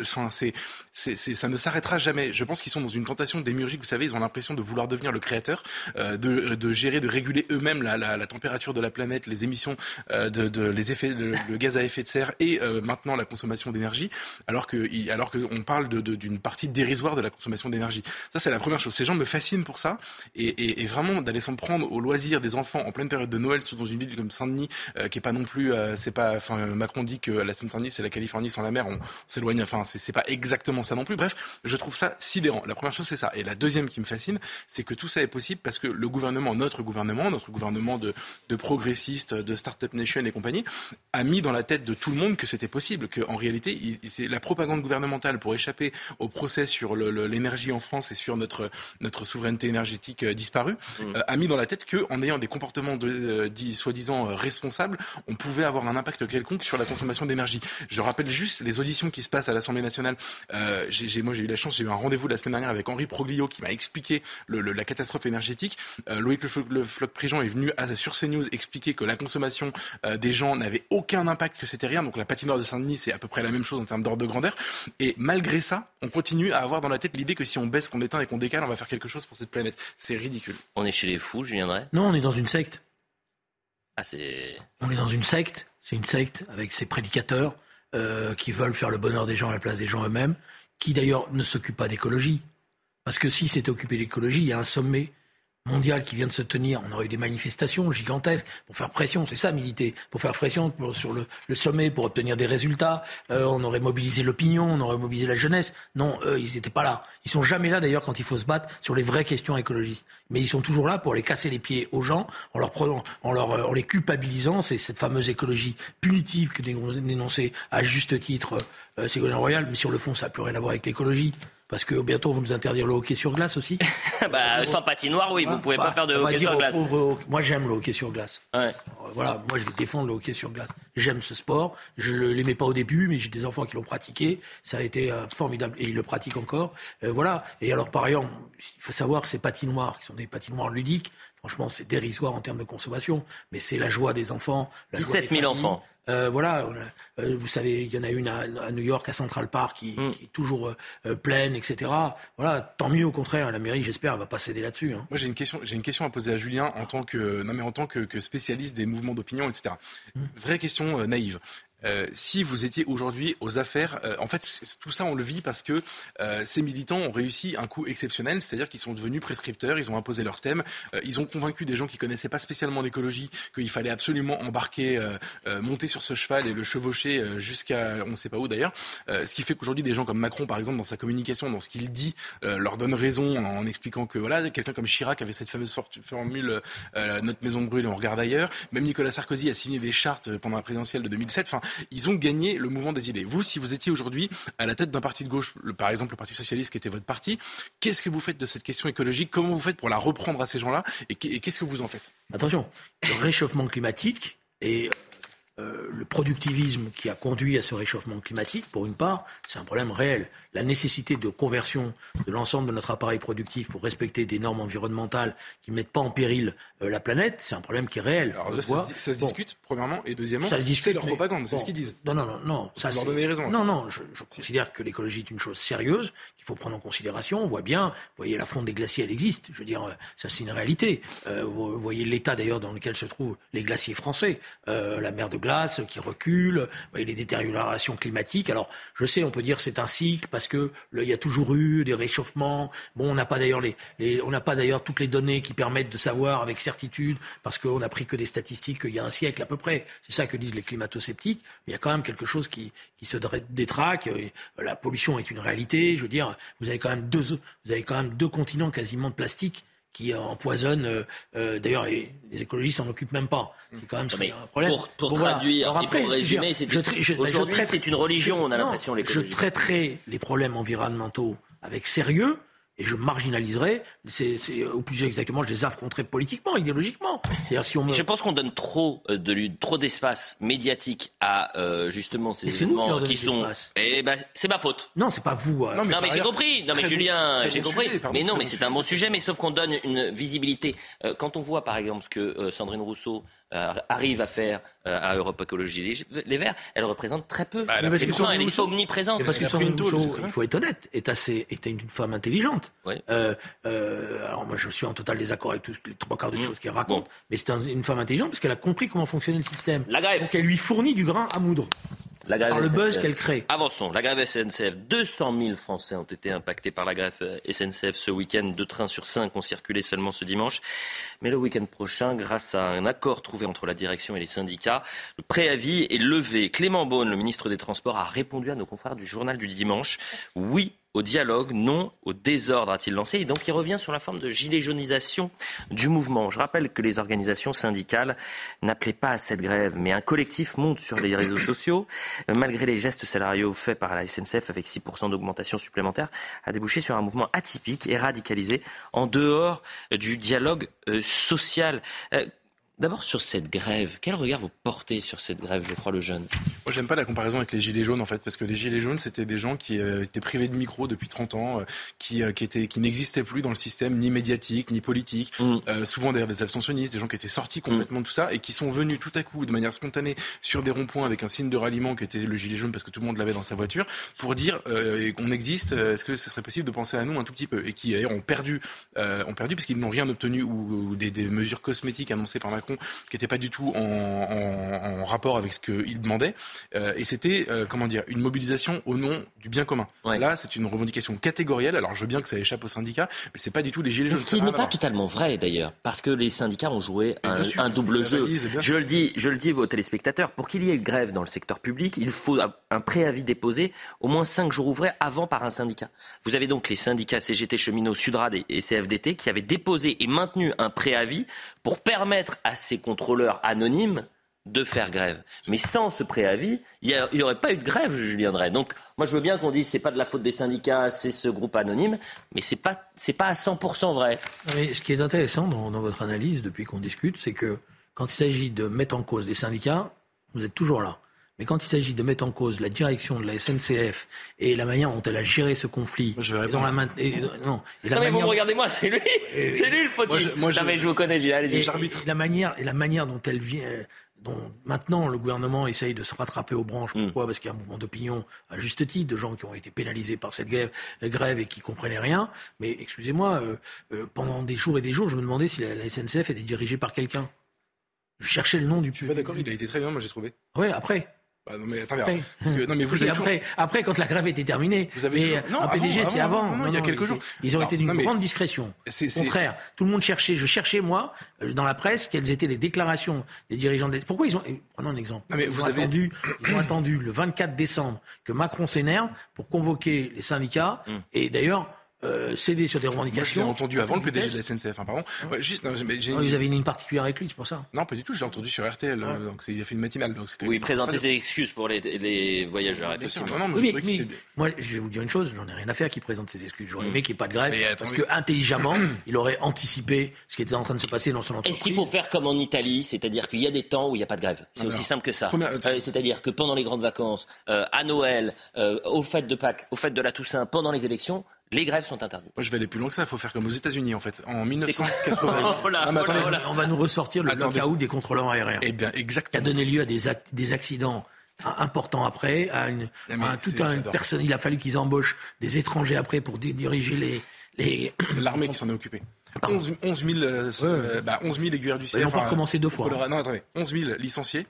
enfin, c'est, ça ne s'arrêtera jamais. Je pense qu'ils sont dans une tentation démiurgique. Vous savez, ils ont l'impression de vouloir devenir le créateur, euh, de, gérer, de réguler eux-mêmes la, température de la planète, les émissions euh, de, les effets, le, gaz à effet de serre et euh, maintenant la consommation d'énergie, alors que, alors qu'on parle d'une partie dérisoire de la consommation d'énergie. Ça, c'est la première chose. Ces gens me fascinent pour ça et, et vraiment d'aller s'en prendre au loisir des enfants en pleine période de Noël, surtout dans une ville comme Saint-Denis, euh, qui est pas non plus, euh, c'est pas, enfin Macron dit que la Seine-Saint-Denis c'est la Californie sans la mer, on s'éloigne, enfin c'est pas exactement ça non plus. Bref, je trouve ça sidérant. La première chose c'est ça, et la deuxième qui me fascine, c'est que tout ça est possible parce que le gouvernement, notre gouvernement, notre gouvernement de, de progressistes, de Startup Nation et compagnie, a mis dans la tête de tout le monde que c'était possible, que en réalité, c'est la propagande gouvernementale pour échapper au procès sur l'énergie en France et sur notre notre souveraineté énergétique euh, disparue, mmh. euh, a mis dans la tête que en ayant des comportements de, euh, soi-disant euh, responsables, on pouvait avoir un impact quelconque sur la consommation d'énergie. Je rappelle juste les auditions qui se passent à l'Assemblée nationale. Euh, j'ai, moi, j'ai eu la chance, j'ai eu un rendez-vous la semaine dernière avec Henri Proglio qui m'a expliqué le, le, la catastrophe énergétique. Euh, Loïc Le, Floch Prigent est venu à, sur CNews expliquer que la consommation euh, des gens n'avait aucun impact, que c'était rien. Donc la patinoire de Saint-Denis, c'est à peu près la même chose en termes d'ordre de grandeur. Et malgré ça, on continue à avoir dans la tête l'idée que si on baisse, qu'on éteint et qu'on décale, on va faire quelque chose pour cette planète. C'est ridicule. On est chez les fous, je viendrai. Non, on est dans une secte. Ah. On est dans une secte, c'est une secte avec ses prédicateurs euh, qui veulent faire le bonheur des gens à la place des gens eux-mêmes, qui d'ailleurs ne s'occupent pas d'écologie. Parce que si c'était occupé d'écologie, il y a un sommet mondial qui vient de se tenir, on aurait eu des manifestations gigantesques pour faire pression, c'est ça militer, pour faire pression sur le, le, sommet, pour obtenir des résultats. Euh, on aurait mobilisé l'opinion, on aurait mobilisé la jeunesse. Non, eux, ils n'étaient pas là. Ils sont jamais là d'ailleurs quand il faut se battre sur les vraies questions écologistes. Mais ils sont toujours là pour les casser les pieds aux gens en leur prenant, en leur, en les culpabilisant. C'est cette fameuse écologie punitive que dénonçait à juste titre euh, Ségolène Royal. Mais sur le fond, ça n'a plus rien à voir avec l'écologie. Parce que bientôt, vous nous interdire le hockey sur glace aussi bah, Sans patinoire, oui, vous ne pouvez bah, pas faire de hockey sur glace. Moi, j'aime le hockey sur glace. Ouais. Voilà, moi, je vais défendre le hockey sur glace. J'aime ce sport. Je ne l'aimais pas au début, mais j'ai des enfants qui l'ont pratiqué. Ça a été euh, formidable. Et ils le pratiquent encore. Euh, voilà. Et alors, par ailleurs, il faut savoir que ces patinoires, qui sont des patinoires ludiques, franchement, c'est dérisoire en termes de consommation. Mais c'est la joie des enfants. La 17 000 enfants. Euh, voilà, euh, vous savez, il y en a une à, à, New York, à Central Park, qui, mm. qui est toujours euh, pleine, etc. Voilà, tant mieux au contraire. La mairie, j'espère, elle va pas céder là-dessus. Hein. Moi, j'ai une question, j'ai une question à poser à Julien en tant que, non mais en tant que, que spécialiste des mouvements d'opinion, etc. Mm. Vraie question euh, naïve. Euh, si vous étiez aujourd'hui aux affaires, euh, en fait, tout ça, on le vit parce que euh, ces militants ont réussi un coup exceptionnel, c'est-à-dire qu'ils sont devenus prescripteurs, ils ont imposé leur thème, ils ont convaincu des gens qui connaissaient pas spécialement l'écologie qu'il fallait absolument embarquer, monter sur ce cheval et le chevaucher jusqu'à on ne sait pas où d'ailleurs. ce qui fait qu'aujourd'hui, des gens comme Macron, par exemple, dans sa communication, dans ce qu'il dit, leur donne raison en, expliquant que voilà, quelqu'un comme Chirac avait cette fameuse formule notre maison brûle et on regarde ailleurs. Même Nicolas Sarkozy a signé des chartes pendant la présidentielle de 2007. Enfin, ils ont gagné le mouvement des idées. Vous, si vous étiez aujourd'hui à la tête d'un parti de gauche, par exemple le Parti socialiste qui était votre parti, qu'est-ce que vous faites de cette question écologique? Comment vous faites pour la reprendre à ces gens-là? Et qu'est-ce que vous en faites? Attention, réchauffement climatique et euh, le productivisme qui a conduit à ce réchauffement climatique, pour une part, c'est un problème réel. La nécessité de conversion de l'ensemble de notre appareil productif pour respecter des normes environnementales qui ne mettent pas en péril euh, la planète, c'est un problème qui est réel. Alors, ça, ça, se, discute, premièrement, et deuxièmement, c'est leur propagande, c'est ce qu'ils disent. Non, non, non, non. Ça, leur donner raison. Non, non, je, je considère que l'écologie est une chose sérieuse, qu'il faut prendre en considération. On voit bien, vous voyez, la fonte des glaciers, elle existe. Je veux dire, euh, ça, c'est une réalité. Euh, vous voyez l'état, d'ailleurs, dans lequel se trouvent les glaciers français. Euh, la mer de glace qui recule, vous voyez les détériorations climatiques. Alors, je sais, on peut dire c'est un cycle parce que il y a toujours eu des réchauffements. Bon, on n'a pas d'ailleurs les, on n'a pas d'ailleurs toutes les données qui permettent de savoir avec certitude parce qu'on n'a pris que des statistiques il y a un siècle à peu près. C'est ça que disent les climato-sceptiques. Mais il y a quand même quelque chose qui, qui se détraque. La pollution est une réalité. Je veux dire, vous avez quand même deux, vous avez quand même deux continents quasiment de plastique qui empoisonnent. Euh, euh, D'ailleurs, les, écologistes s'en occupent même pas. C'est quand même un problème. Pour, pour bon, traduire voilà. après, et pour résumer, c'est aujourd'hui c'est une religion. On a l'impression. Je traiterai les problèmes environnementaux avec sérieux et je marginaliserai, c'est, ou plus exactement, je les affronterai politiquement, idéologiquement. C'est-à-dire si on me... Je pense qu'on donne trop euh, de trop d'espace médiatique à euh, justement ces événements qui sont. Eh ben, c'est ma faute. Non, c'est pas vous. Euh. Non, mais, j'ai compris. Non, mais Julien, j'ai compris. mais non, mais c'est un bon sujet, mais sauf qu'on donne une visibilité. quand on voit par exemple ce que Sandrine Rousseau arrive à faire euh, à Europe Écologie les, Verts, elle représente très peu. Bah, elle, est omniprésente. parce que Sandrine Rousseau, il faut être honnête, est assez, est une femme intelligente. Euh, alors moi, je suis en total désaccord avec tous les trois quarts des mmh. choses qu'elle raconte, mais c'est une femme intelligente parce qu'elle a compris comment fonctionnait le système. La grève. Donc elle lui fournit du grain à moudre. La grève par le buzz qu'elle crée. Avançons. La grève SNCF. 200 000 Français ont été impactés par la grève SNCF ce week-end. Deux trains sur cinq ont circulé seulement ce dimanche. Mais le week-end prochain, grâce à un accord trouvé entre la direction et les syndicats, le préavis est levé. Clément Beaune, le ministre des Transports, a répondu à nos confrères du journal du dimanche. Oui, au dialogue, non au désordre, a-t-il lancé. Et donc il revient sur la forme de gilet jaunisation du mouvement. Je rappelle que les organisations syndicales n'appelaient pas à cette grève, mais un collectif monte sur les réseaux sociaux. Malgré les gestes salariaux faits par la SNCF avec 6% d'augmentation supplémentaire, a débouché sur un mouvement atypique et radicalisé en dehors du dialogue euh, social. D'abord sur cette grève, quel regard vous portez sur cette grève, Geoffroy Lejeune Moi, j'aime pas la comparaison avec les gilets jaunes en fait, parce que les gilets jaunes, c'était des gens qui euh, étaient privés de micro depuis 30 ans, euh, qui, euh, qui étaient, qui n'existaient plus dans le système ni médiatique ni politique. Mm. souvent d'ailleurs des abstentionnistes, des gens qui étaient sortis complètement de tout ça et qui sont venus tout à coup de manière spontanée sur des ronds-points avec un signe de ralliement qui était le gilet jaune parce que tout le monde l'avait dans sa voiture pour dire qu'on existe. Est-ce que ce serait possible de penser à nous un tout petit peu? Et qui d'ailleurs ont perdu, ont perdu parce qu'ils n'ont rien obtenu ou, ou des, des, mesures cosmétiques annoncées par Macron qui n'étaient pas du tout en, rapport avec ce qu'il demandait. Euh, et c'était, euh, comment dire, une mobilisation au nom du bien commun. Là, c'est une revendication catégorielle. Alors, je veux bien que ça échappe aux syndicats, mais c'est pas du tout les gilets jaunes. Ce qui n'est pas totalement vrai, d'ailleurs, parce que les syndicats ont joué un, double jeu. je le dis, je le dis aux téléspectateurs, pour qu'il y ait une grève dans le secteur public, il faut un préavis déposé au moins cinq jours ouvrés avant par un syndicat. Vous avez donc les syndicats CGT cheminots, Sudrad et CFDT qui avaient déposé et maintenu un préavis pour permettre à ces contrôleurs anonymes de faire grève. Mais sans ce préavis, il n'y aurait pas eu de grève, Julien Drey. Donc, moi, je veux bien qu'on dise c'est pas de la faute des syndicats, c'est ce groupe anonyme, mais c'est pas pas à 100% vrai. Mais ce qui est intéressant dans, dans votre analyse depuis qu'on discute, c'est que quand il s'agit de mettre en cause les syndicats, vous êtes toujours là. Mais quand il s'agit de mettre en cause la direction de la SNCF et la manière dont elle a géré ce conflit, je vais dans la main, non, et la non mais vous regardez-moi, c'est lui, c'est lui le fautif. Moi, je, non mais je vous connais, allez-y. Et, et, la manière et la manière dont elle vient, dont maintenant le gouvernement essaye de se rattraper aux branches. Hmm. Pourquoi? Parce qu'il y a un mouvement d'opinion à juste titre de gens qui ont été pénalisés par cette grève, grève et qui comprenaient rien. Mais excusez-moi, euh, euh, pendant des jours et des jours, je me demandais si la, la SNCF était dirigée par quelqu'un. Je cherchais le nom du. Je suis pas d'accord, il a été très bien, moi j'ai trouvé. Oui, après. Bah, non mais attendez, parce que, non mais vous avez après, toujours... après quand la grève était terminée, vous avez mais non, un PDG c'est avant, non, il y a quelques jours. Ils ont été d'une grande discrétion. Au contraire, tout le monde cherchait, je cherchais moi euh, dans la presse quelles étaient les déclarations des dirigeants de Pourquoi ils ont prenons un exemple. Non, mais ils, vous ont avez... attendu, ils ont attendu le 24 décembre que Macron s'énerve pour convoquer les syndicats mm. et d'ailleurs euh, céder sur des revendications. Moi, je entendu avant le PDG de la SNCF, hein, pardon. Ouais, juste, non, mais non, Vous avez une ligne particulière avec lui, c'est pour ça Non, pas du tout. Je l'ai entendu sur RTL. Ouais. Donc il a fait une matinale. Donc oui, présenter ses excuses pour les, les voyageurs. Effectivement. Non, non, mais oui, mais, mais moi, je vais vous dire une chose. J'en ai rien à faire qu'il présente ses excuses. J'aurais mm. aimé qu'il n'y ait pas de grève, mais, parce que intelligemment, il aurait anticipé ce qui était en train de se passer dans son entreprise. Est-ce qu'il faut faire comme en Italie, c'est-à-dire qu'il y a des temps où il n'y a pas de grève? C'est aussi simple que ça. Euh, c'est-à-dire que pendant les grandes vacances, euh, à Noël, au fête de Pâques, au fête de la Toussaint, pendant les élections, les grèves sont interdites. Moi, je vais aller plus loin que ça. Il faut faire comme aux États-Unis, en fait. En 1980. On va nous ressortir le blackout des contrôleurs aériens. Eh bien, exactement. Qui a donné lieu à des, des accidents importants après, à, une, à toute une personne. Il a fallu qu'ils embauchent des étrangers après pour diriger les. les... L'armée qui s'en est occupée. 11, 000, euh, euh, bah, aiguilleurs du ciel. Ils ont pas recommencé deux fois. Non, attendez. 11 000 licenciés.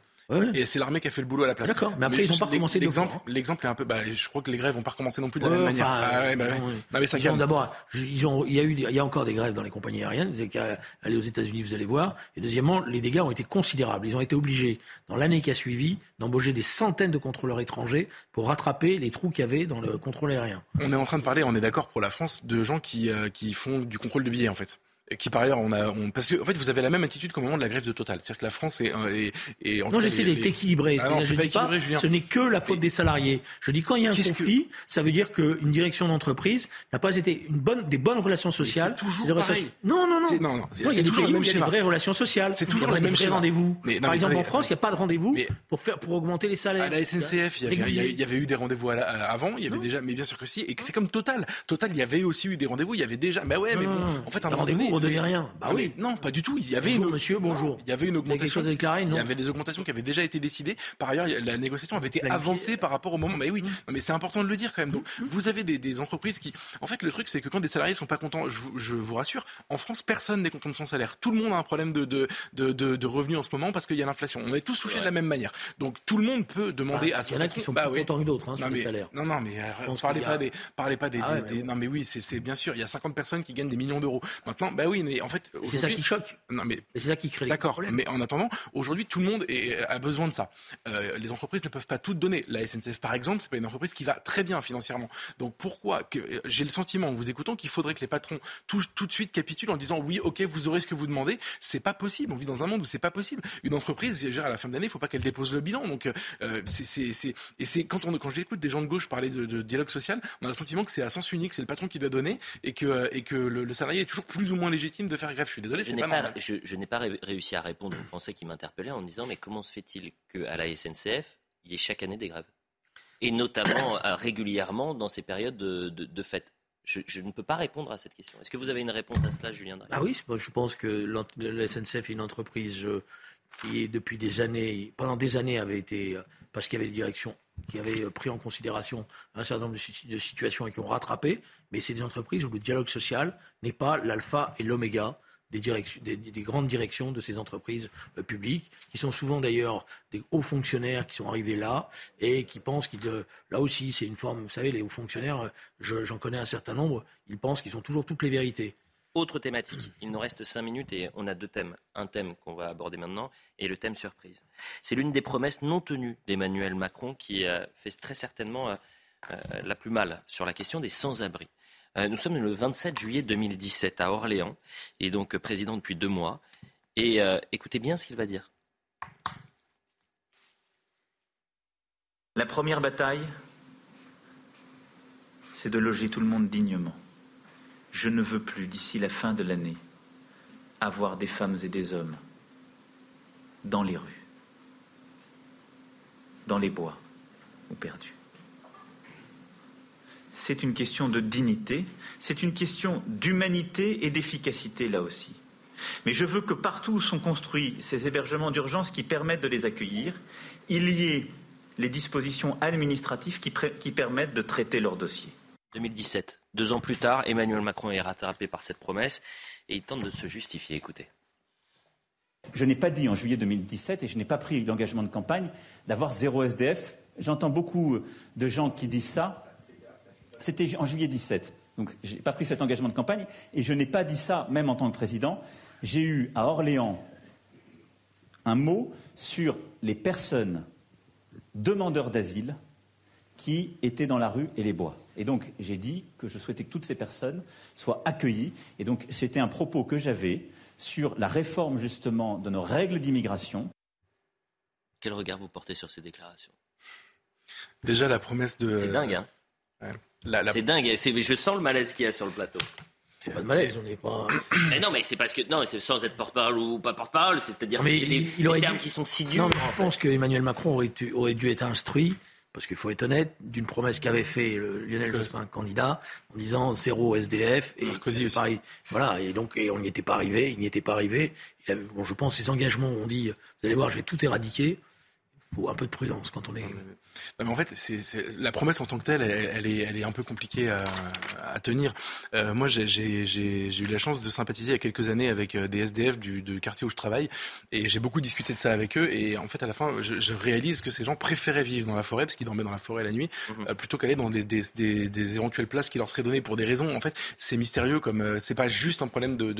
Et c'est l'armée qui a fait le boulot à la place. D'accord, mais après ils n'ont pas recommencé l'exemple. L'exemple est un peu. Bah, je crois que les grèves vont pas recommencer non plus de la même manière. Ah, ouais, bah, Non, mais ça D'abord, il y a eu, il y a encore des grèves dans les compagnies aériennes. Vous avez aller aux États-Unis, vous allez voir. Et deuxièmement, les dégâts ont été considérables. Ils ont été obligés, dans l'année qui a suivi, d'embaucher des centaines de contrôleurs étrangers pour rattraper les trous qu'il y avait dans le contrôle aérien. On est en train de parler, on est d'accord pour la France, de gens qui, euh, qui font du contrôle de billets en fait qui par ailleurs on a on, parce que en fait vous avez la même attitude qu'au moment de la grève de Total, c'est-à-dire que la France est, est, est non j'essaie d'être équilibré. Ah non, je pas équilibré, pas, ce n'est que la faute des salariés. Je dis quand il y a un conflit, ça veut dire qu'une direction d'entreprise n'a pas été une bonne des bonnes relations sociales. C'est toujours pareil. Non non non. Non non. il y a des pays où il y a des vraies relations sociales. C'est toujours les mêmes rendez-vous. Par exemple en France il n'y a pas de rendez-vous pour faire pour augmenter les salaires. À la SNCF il y avait eu des rendez-vous avant, il y avait déjà mais bien sûr que si et c'est comme Total. Total il y avait aussi eu des rendez-vous, il y avait déjà. Bah ouais mais en fait un rendez-vous on donnait rien. Bah oui, non, pas du tout. Il y avait bonjour, une... monsieur, bonjour. Il y avait une augmentation. Il, déclaré, il y avait des augmentations qui avaient déjà été décidées. Par ailleurs, la négociation avait été avancée par rapport au moment. Mais oui, mmh. non, mais c'est important de le dire quand même. Donc, mmh. vous avez des, des, entreprises qui, en fait, le truc, c'est que quand des salariés sont pas contents, je, je, vous rassure, en France, personne n'est content de son salaire. Tout le monde a un problème de de, de, de, revenus en ce moment parce qu'il y a l'inflation. On est tous touchés de la même manière. Donc, tout le monde peut demander bah, à son. Il y en a qui sont bah, plus contents que d'autres hein, sur non, les salaires. Non, non, mais euh, parlez pas des, parlez pas des, ah non, mais oui, c'est bien sûr. Il y a 50 personnes qui gagnent des millions d'euros. Maintenant, bah oui, mais en fait, c'est ça qui choque. Non, mais c'est ça qui crée D'accord, mais en attendant, aujourd'hui, tout le monde a besoin de ça. Euh, les entreprises ne peuvent pas tout donner. La SNCF, par exemple, c'est pas une entreprise qui va très bien financièrement. Donc pourquoi que j'ai le sentiment, en vous écoutant, qu'il faudrait que les patrons tout, tout de suite capitulent en disant oui, ok, vous aurez ce que vous demandez. C'est pas possible. On vit dans un monde où c'est pas possible. Une entreprise, à la fin de l'année, il faut pas qu'elle dépose le bilan. Donc euh, c'est et c'est quand on quand j'écoute des gens de gauche parler de, dialogue social, on a le sentiment que c'est à sens unique, c'est le patron qui doit donner et que et que le, salarié est toujours plus ou moins légitime de faire grève. Je suis désolé, c'est pas, pas je, je n'ai pas réussi à répondre aux Français qui m'interpellaient en me disant mais comment se fait-il qu'à la SNCF, il y ait chaque année des grèves? Et notamment euh, régulièrement dans ces périodes de, de, fête. Je, ne peux pas répondre à cette question. Est-ce que vous avez une réponse à cela, Julien Ah oui, je pense que la SNCF est une entreprise euh, qui, depuis des années, pendant des années, avait été, euh, parce qu'il y avait des directions qui avaient pris en considération un certain nombre de situations et qui ont rattrapé, mais c'est des entreprises où le dialogue social n'est pas l'alpha et l'oméga des, des, grandes directions de ces entreprises euh, publiques, qui sont souvent d'ailleurs des hauts fonctionnaires qui sont arrivés là et qui pensent qu'ils, euh, là aussi, c'est une forme, vous savez, les hauts fonctionnaires, euh, j'en connais un certain nombre, ils pensent qu'ils ont toujours toutes les vérités. Autre thématique, il nous reste cinq minutes et on a deux thèmes. Un thème qu'on va aborder maintenant et le thème surprise. C'est l'une des promesses non tenues d'Emmanuel Macron qui fait très certainement la plus mal sur la question des sans-abri. Euh, nous sommes le 27 juillet 2017 à Orléans. Il est donc président depuis deux mois. Et euh, écoutez bien ce qu'il va dire. La première bataille, c'est de loger tout le monde dignement. Je ne veux plus, d'ici la fin de l'année, avoir des femmes et des hommes dans les rues, dans les bois ou perdus c'est une question de dignité, c'est une question d'humanité et d'efficacité là aussi. Mais je veux que partout où sont construits ces hébergements d'urgence qui permettent de les accueillir, il y ait les dispositions administratives qui, permettent de traiter leurs dossiers. 2017, deux ans plus tard, Emmanuel Macron est rattrapé par cette promesse et il tente de se justifier. Écoutez. Je n'ai pas dit en juillet 2017 et je n'ai pas pris l'engagement de campagne d'avoir zéro SDF. J'entends beaucoup de gens qui disent ça. C'était en juillet 17. Donc, je n'ai pas pris cet engagement de campagne et je n'ai pas dit ça même en tant que président. J'ai eu à Orléans un mot sur les personnes demandeurs d'asile qui étaient dans la rue et les bois. Et donc, j'ai dit que je souhaitais que toutes ces personnes soient accueillies. Et donc, c'était un propos que j'avais sur la réforme, justement, de nos règles d'immigration. Quel regard vous portez sur ces déclarations? Déjà, la promesse de. C'est dingue, hein? C'est dingue. Je sens le malaise qu'il y a sur le plateau. C'est pas de malaise, on n'est pas. Mais non, mais c'est parce que non, c'est sans être porte-parole ou pas porte-parole, c'est-à-dire que c'est des, des termes qui sont si durs. Non, je pense qu'Emmanuel Macron aurait, aurait, dû être instruit, parce qu'il faut être honnête, d'une promesse qu'avait fait le Lionel Jospin, candidat, en disant zéro SDF. Et Sarkozy aussi. Pareil. Voilà, et donc et on n'y était pas arrivé, il n'y était pas arrivé. bon, je pense que ces engagements ont dit, vous allez voir, je vais tout éradiquer. Il faut un peu de prudence quand on est. Non, mais en fait, c'est, la promesse en tant que telle, elle, est, elle est un peu compliquée à, à tenir. Euh, moi, j'ai, j'ai, j'ai, eu la chance de sympathiser il y a quelques années avec euh, des SDF du, du, quartier où je travaille, et j'ai beaucoup discuté de ça avec eux. Et en fait, à la fin, je, je réalise que ces gens préféraient vivre dans la forêt, parce qu'ils dormaient dans la forêt la nuit, mhm. euh, plutôt qu'aller dans des, des, des, des, éventuelles places qui leur seraient données pour des raisons. En fait, c'est mystérieux, comme euh, c'est pas juste un problème de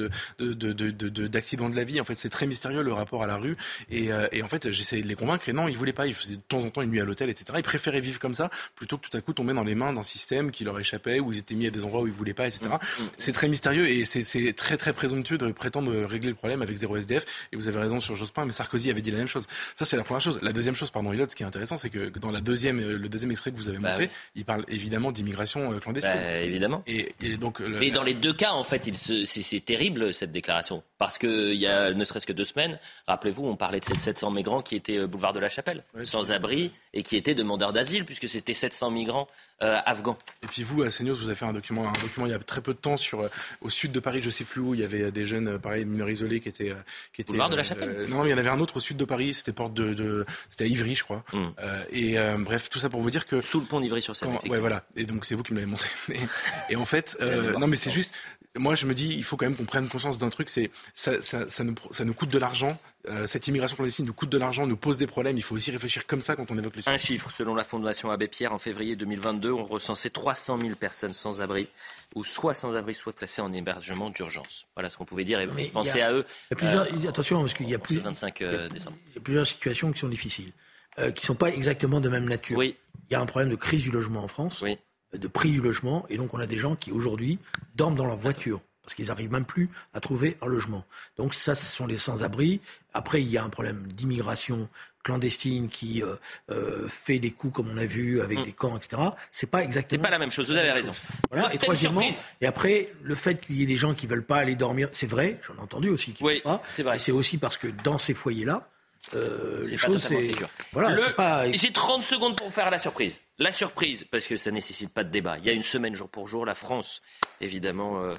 d'accident de la vie. En fait, c'est très mystérieux le rapport à la rue. Et, et en fait, j'essayais de les convaincre. Et non, ils voulaient pas. Ils faisaient de temps en temps une nuit à l'hôtel, etc. Ils préféraient vivre comme ça, plutôt que tout à coup tomber dans les mains d'un système qui leur échappait, où ils étaient mis à des endroits où ils voulaient pas, etc. Mm, mm. C'est très mystérieux et c'est très très présomptueux de prétendre régler le problème avec zéro SDF. Et vous avez raison sur Jospin, mais Sarkozy avait dit la même chose. Ça c'est la première chose. La deuxième chose, pardon, Elliot, ce qui est intéressant, c'est que dans la deuxième, le deuxième extrait que vous avez bah montré, il parle évidemment d'immigration euh, clandestine. Bah, évidemment. Et, donc. Mais dans les deux cas, en fait, c'est terrible cette déclaration parce qu'il y a ne serait-ce que deux semaines, rappelez-vous, on parlait de ces 700 migrants qui étaient au boulevard de la Chapelle, sans abri et qui étaient demandeurs d'asile puisque c'était 700 migrants euh, afghans. Et puis vous, à CNews, vous avez fait un document, un document il y a très peu de temps sur euh, au sud de Paris, je sais plus où, il y avait des jeunes, euh, pareil, mineurs isolés qui étaient, qui étaient. Boulevard de la Chapelle. non, il y en avait un autre au sud de Paris, c'était porte de, c'était à Ivry, je crois. Hmm. et bref, tout ça pour vous dire que sous le pont d'Ivry sur Seine. Ouais, voilà. Et donc c'est vous qui me l'avez montré. et en fait, non, mais c'est juste, moi je me dis, il faut quand même qu'on prenne conscience d'un truc, c'est ça, ça, ça, nous, ça nous coûte de l'argent. Euh, cette immigration clandestine nous coûte de l'argent, nous pose des problèmes. Il faut aussi réfléchir comme ça quand on évoque les Un chiffre, selon la Fondation Abbé Pierre, en février 2022, on recensait 300 000 personnes sans abri, ou soit sans abri, soit placées en hébergement d'urgence. Voilà ce qu'on pouvait dire. Et pensez à eux. Il y a plusieurs, euh, attention, parce qu'il y a plus, 25 euh, décembre. Il y a plusieurs situations qui sont difficiles, qui ne sont pas exactement de même nature. Oui. Il y a un problème de crise du logement en France. Oui de prix du logement. Et donc, on a des gens qui, aujourd'hui, dorment dans leur voiture parce qu'ils n'arrivent même plus à trouver un logement. Donc ça, ce sont les sans-abri. Après, il y a un problème d'immigration clandestine qui euh, euh, fait des coups, comme on a vu, avec mm. des camps, etc. C'est pas exactement. C'est pas la même chose. Vous avez raison. Voilà. Et troisièmement, et après, le fait qu'il y ait des gens qui veulent pas aller dormir, c'est vrai. J'en ai entendu aussi. Qui oui, c'est vrai. C'est aussi parce que dans ces foyers-là, euh, les choses, c'est voilà. Pas... J'ai 30 secondes pour faire la surprise. La surprise, parce que ça nécessite pas de débat. Il y a une semaine jour pour jour, la France, évidemment. Euh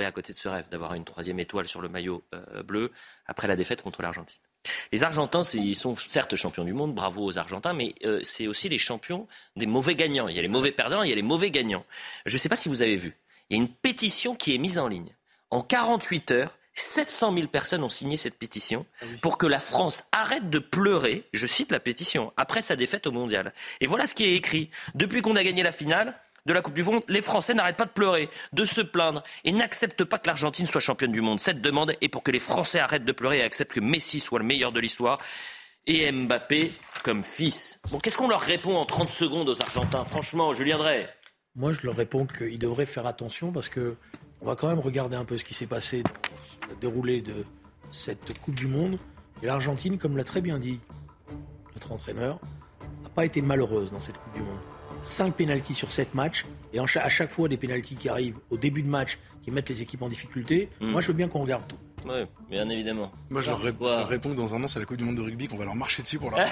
à côté de ce rêve d'avoir une troisième étoile sur le maillot euh, bleu après la défaite contre l'Argentine. Les Argentins, ils sont certes champions du monde, bravo aux Argentins, mais euh, c'est aussi les champions des mauvais gagnants. Il y a les mauvais perdants, il y a les mauvais gagnants. Je ne sais pas si vous avez vu, il y a une pétition qui est mise en ligne. En 48 heures, 700 000 personnes ont signé cette pétition ah pour que la France arrête de pleurer, je cite la pétition, après sa défaite au mondial. Et voilà ce qui est écrit. Depuis qu'on a gagné la finale, de la Coupe du Monde, les Français n'arrêtent pas de pleurer, de se plaindre et n'acceptent pas que l'Argentine soit championne du monde. Cette demande est pour que les Français arrêtent de pleurer et acceptent que Messi soit le meilleur de l'histoire et Mbappé comme fils. Bon, qu'est-ce qu'on leur répond en 30 secondes aux Argentins? Franchement, Julien Drey Moi, je leur réponds qu'ils devraient faire attention parce que on va quand même regarder un peu ce qui s'est passé dans le déroulé de cette Coupe du Monde. Et l'Argentine, comme l'a très bien dit notre entraîneur, n'a pas été malheureuse dans cette Coupe du Monde. 5 pénalties sur 7 matchs, et à chaque fois des pénalties qui arrivent au début de match, qui mettent les équipes en difficulté, hmm. moi je veux bien qu'on regarde tout. Oui, bien évidemment. Moi je leur, réponds que dans un an c'est la Coupe du Monde de rugby qu'on va leur marcher dessus pour leur...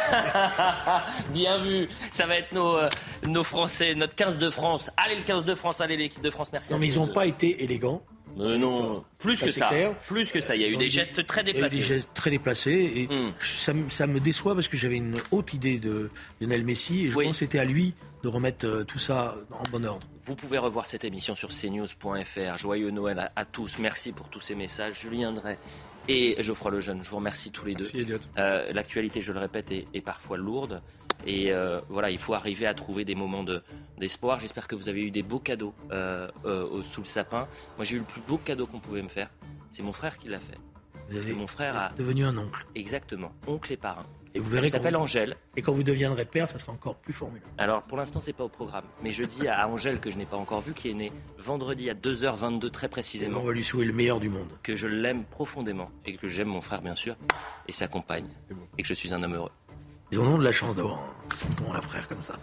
bien vu, ça va être nos, euh, nos Français, notre 15 de France. Allez le 15 de France, allez l'équipe de France, merci. Non mais ils n'ont pas été élégants. Euh, non, plus que ça. Plus que ça. Il y a eu des gestes très déplacés. des gestes très déplacés. Et hmm. ça, me déçoit parce que j'avais une haute idée de Lionel Messi et je pense que c'était à lui de remettre euh, tout ça en bon ordre. Vous pouvez revoir cette émission sur cnews.fr. Joyeux Noël à, tous. Merci pour tous ces messages. Julien Drey et Geoffroy Lejeune, je vous remercie tous les deux. Euh, l'actualité, je le répète, est, parfois lourde. Et euh, voilà, il faut arriver à trouver des moments d'espoir. J'espère que vous avez eu des beaux cadeaux sous le sapin. Moi, j'ai eu le plus beau cadeau qu'on pouvait me faire. C'est mon frère qui l'a fait. Vous avez mon frère a devenu un oncle. Exactement, oncle et parrain. Et vous verrez. Il s'appelle Angèle. Et quand vous deviendrez père, ça sera encore plus formidable. Alors pour l'instant, c'est pas au programme. Mais je dis à Angèle que je n'ai pas encore vu, qui est née vendredi à 2h22 très précisément. on va lui souhaiter le meilleur du monde. Que je l'aime profondément et que j'aime mon frère bien sûr et sa compagne et que je suis un homme heureux. Ils ont de la chance d'avoir un, un frère comme ça.